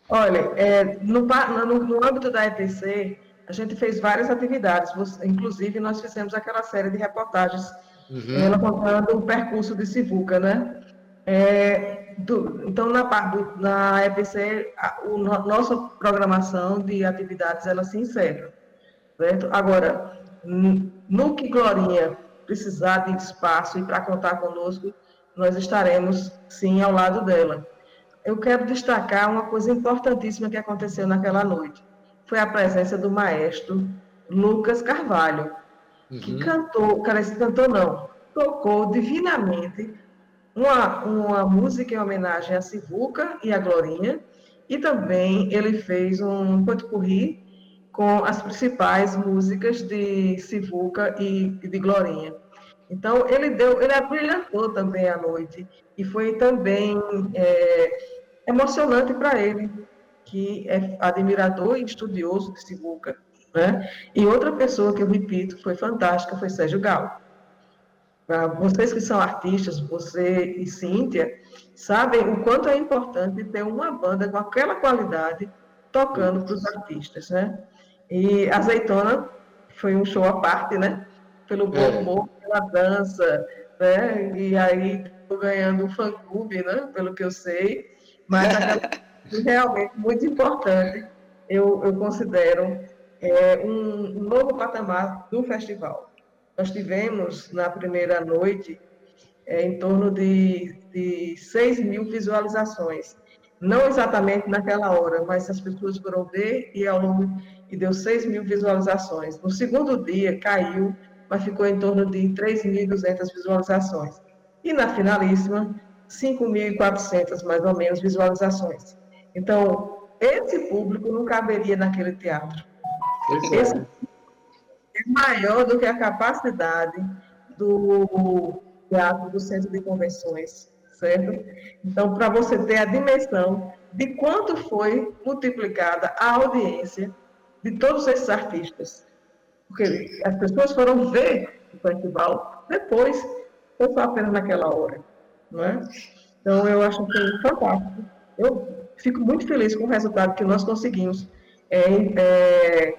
Olha, é, no, no, no, âmbito da EPC, a gente fez várias atividades, inclusive nós fizemos aquela série de reportagens uhum. ela contando o percurso de Sivuca, né? É, do, então, na, do, na EPC, a o, nossa programação de atividades, ela se encerra. Certo? Agora, no que Glorinha precisar de espaço e para contar conosco, nós estaremos, sim, ao lado dela eu quero destacar uma coisa importantíssima que aconteceu naquela noite. Foi a presença do maestro Lucas Carvalho, uhum. que cantou, cara, esse cantou não, tocou divinamente uma, uma música em homenagem a Sivuca e a Glorinha, e também ele fez um potpourri com as principais músicas de Sivuca e de Glorinha. Então, ele deu, ele abrilhantou também a noite, e foi também é, emocionante para ele, que é admirador e estudioso de Sivuca. Né? E outra pessoa que eu repito foi fantástica foi Sérgio Gal. Vocês que são artistas, você e Cíntia, sabem o quanto é importante ter uma banda com aquela qualidade tocando para os artistas, né? E Azeitona foi um show à parte, né? Pelo bom é. humor, pela dança, né? E aí ganhando um fã-clube, né? Pelo que eu sei. Mas realmente muito importante, eu, eu considero é, um, novo patamar do festival. Nós tivemos, na primeira noite, é, em torno de, de 6 mil visualizações. Não exatamente naquela hora, mas as pessoas foram ver e ao longo e deu 6 mil visualizações. No segundo dia caiu, mas ficou em torno de 3.200 visualizações. E na finalíssima 5.400, mais ou menos, visualizações. Então, esse público não caberia naquele teatro. É. Esse é maior do que a capacidade do teatro do centro de convenções, certo? Então, para você ter a dimensão de quanto foi multiplicada a audiência de todos esses artistas. Porque as pessoas foram ver o festival depois, ou só apenas naquela hora. Né? Então, eu acho que é fantástico. Eu fico muito feliz com o resultado que nós conseguimos é, é,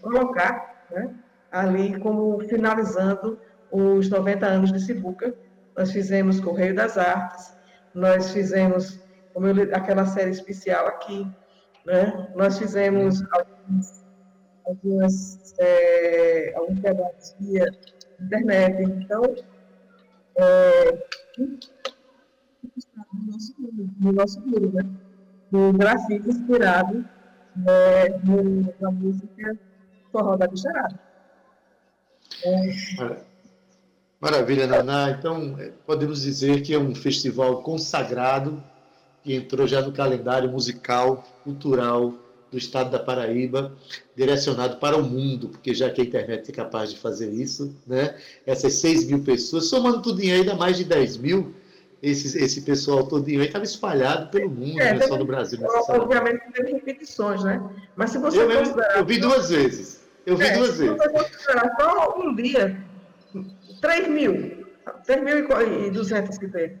colocar né, ali como finalizando os 90 anos de Sibuca. Nós fizemos Correio das Artes, nós fizemos como eu, aquela série especial aqui, né? nós fizemos alguns, algumas, é, alguns pedaços via internet. Então, é, no nosso mundo, no nosso mundo né? Do grafite inspirado é, no, na música Forró da Bicharada. É. Maravilha, Naná. Então, é, podemos dizer que é um festival consagrado que entrou já no calendário musical, cultural do estado da Paraíba, direcionado para o mundo, porque já que a internet é capaz de fazer isso, né? essas 6 mil pessoas, somando tudo aí, ainda mais de 10 mil, esse, esse pessoal todinho aí estava espalhado pelo mundo, é, não é só no Brasil. Obviamente teve repetições, né? Mas se você eu, mesmo, eu vi duas vezes. Eu vi é, duas vezes. Se você considerar só um dia, 3 mil, 3.200 que teve.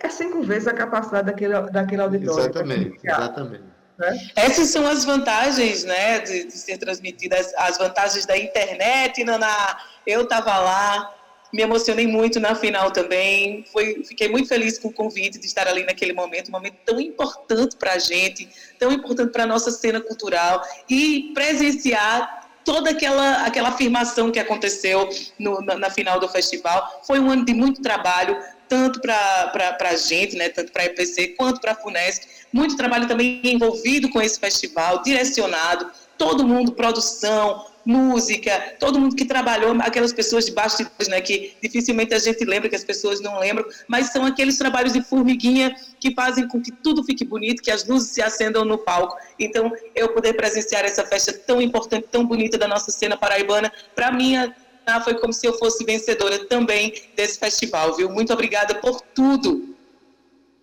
É cinco vezes a capacidade daquele, daquele auditório. Exatamente, exatamente. Né? Essas são as vantagens né, de, de, ser transmitidas, as vantagens da internet, Naná. Eu estava lá, me emocionei muito na final também. Foi, fiquei muito feliz com o convite de estar ali naquele momento, um momento tão importante para a gente, tão importante para a nossa cena cultural e presenciar toda aquela, aquela afirmação que aconteceu no, na, na, final do festival. Foi um ano de muito trabalho, tanto para a gente, né, tanto para a EPC, quanto para a FUNESC. Muito trabalho também envolvido com esse festival, direcionado, todo mundo, produção, música, todo mundo que trabalhou, aquelas pessoas de bastidores, né, que dificilmente a gente lembra, que as pessoas não lembram, mas são aqueles trabalhos de formiguinha que fazem com que tudo fique bonito, que as luzes se acendam no palco. Então, eu poder presenciar essa festa tão importante, tão bonita da nossa cena paraibana, para mim foi como se eu fosse vencedora também desse festival, viu? Muito obrigada por tudo.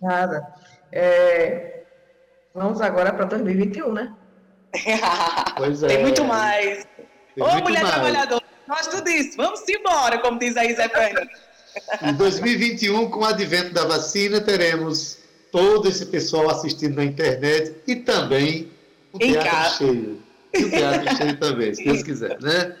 Nada. É... Vamos agora para 2021, né? Pois é. Tem muito mais. Ô, mulher mais. trabalhadora, gosto disso. Vamos embora, como diz aí Zé Fernando. Em 2021, com o advento da vacina, teremos todo esse pessoal assistindo na internet e também o em teatro casa. cheio. E o teatro cheio também, se Deus quiser, né?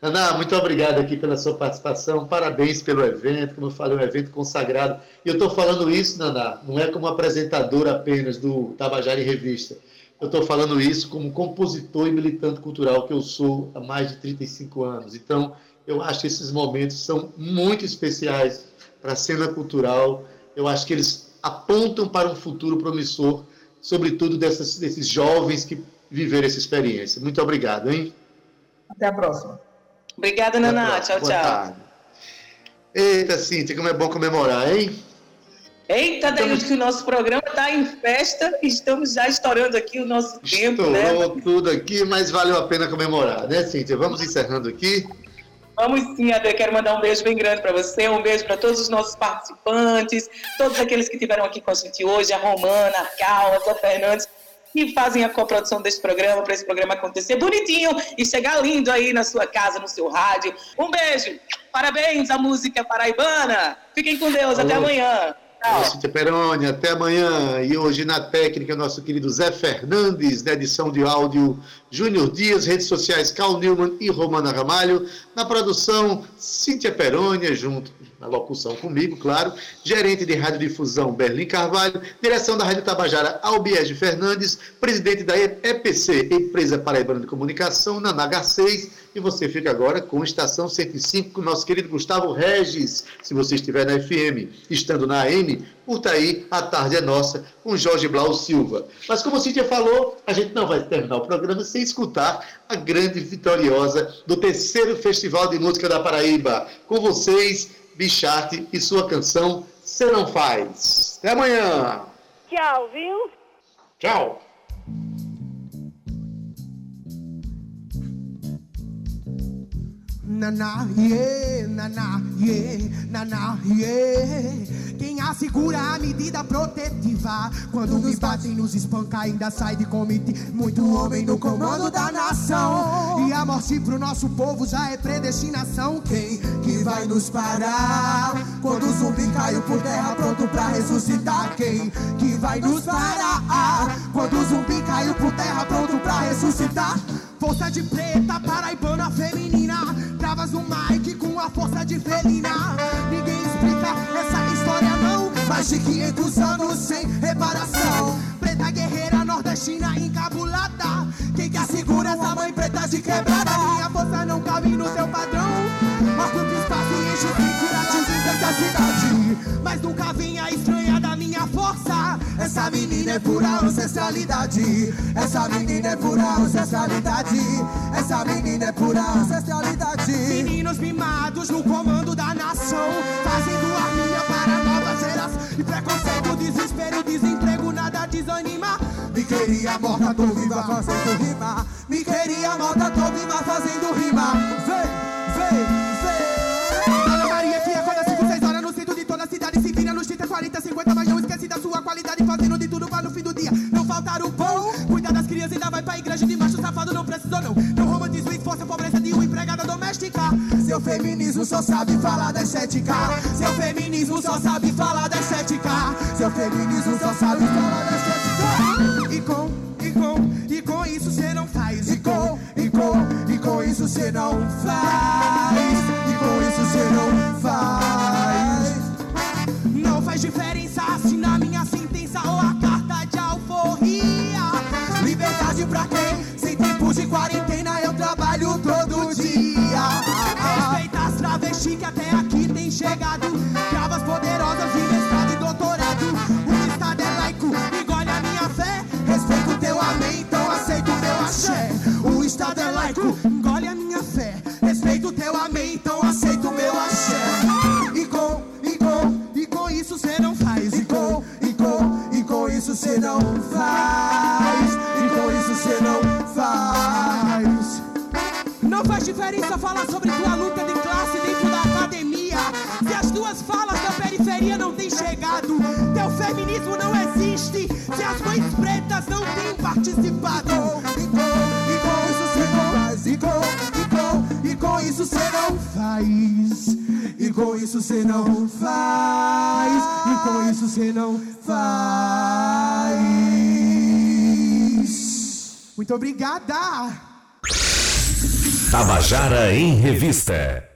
Ana, muito obrigado aqui pela sua participação, parabéns pelo evento, como eu falei, um evento consagrado. E eu estou falando isso, Naná, não é como apresentadora apenas do Tabajara em Revista, eu estou falando isso como compositor e militante cultural que eu sou há mais de 35 anos. Então, eu acho que esses momentos são muito especiais para a cena cultural. Eu acho que eles apontam para um futuro promissor, sobretudo dessas, desses jovens que viveram essa experiência. Muito obrigado, hein? Até a próxima. Obrigada, Naná. Tchau, Boa tchau. Tarde. Eita, Cíntia, como é bom comemorar, hein? Eita, Daí que o nosso programa está em festa, estamos já estourando aqui o nosso tempo, né? Estourou né? tudo aqui, mas valeu a pena comemorar, né, Cíntia? Vamos encerrando aqui. Vamos sim, Ade. Quero mandar um beijo bem grande para você, um beijo para todos os nossos participantes, todos aqueles que estiveram aqui com a gente hoje, a Romana, a Cal, a Zé Fernandes, que fazem a coprodução desse programa, para esse programa acontecer bonitinho e chegar lindo aí na sua casa, no seu rádio. Um beijo, parabéns à música paraibana. Fiquem com Deus, Alô. até amanhã. Cíntia Peroni, até amanhã. E hoje na técnica, nosso querido Zé Fernandes, na edição de áudio Júnior Dias, redes sociais Cal Newman e Romana Ramalho. Na produção, Cíntia Perônia, junto na locução comigo, claro. Gerente de Radiodifusão, Berlim Carvalho. Direção da Rádio Tabajara, Albiege Fernandes. Presidente da EPC, Empresa Paraibana de Comunicação, na NH6. E você fica agora com Estação 105, com nosso querido Gustavo Regis. Se você estiver na FM, estando na AM, curta aí A Tarde é Nossa, com Jorge Blau Silva. Mas como a Cíntia falou, a gente não vai terminar o programa sem escutar a grande vitoriosa do terceiro Festival de Música da Paraíba. Com vocês, Bicharte e sua canção Você Não Faz. Até amanhã. Tchau, viu? Tchau. Naná, yeah, naná, yeah, naná, yeah. Quem assegura a medida protetiva Quando me batem, nos espanca, ainda sai de comitê Muito homem no comando da nação. E a morte pro nosso povo já é predestinação. Quem que vai nos parar? Quando o zumbi caiu por terra pronto pra ressuscitar. Quem que vai nos parar? Quando o zumbi caiu por terra pronto pra ressuscitar. Força de preta, paraibana feminina Travas o Mike com a força de felina. Ninguém explica essa história não Mais de 500 anos sem reparação. Preta guerreira nordestina encabulada. Quem que assegura essa mãe preta de quebrada? Minha força não cabe no seu padrão. Ocupa espaço e enche da cidade. Mas nunca vinha estranha da minha força. Essa menina é pura ancestralidade. Essa menina é pura ancestralidade. Essa menina é pura ancestralidade queria morta, tô viva fazendo rima. Me queria morta, tô viva fazendo rima. Vem, vem, vem. Maria que acorda 5, 6 horas no centro de toda a cidade. Se vira nos 30, 40, 50, mas não esquece da sua qualidade. Fazendo de tudo para no fim do dia. Não faltar o pão. Cuidar das crianças, ainda vai pra igreja de macho safado, não precisou não. Não romantismo, esforço, pobreza de uma empregada doméstica. Seu feminismo só sabe falar da estética. Seu feminismo só sabe falar da estética. Seu feminismo só sabe falar Muito obrigada! Tabajara em Revista.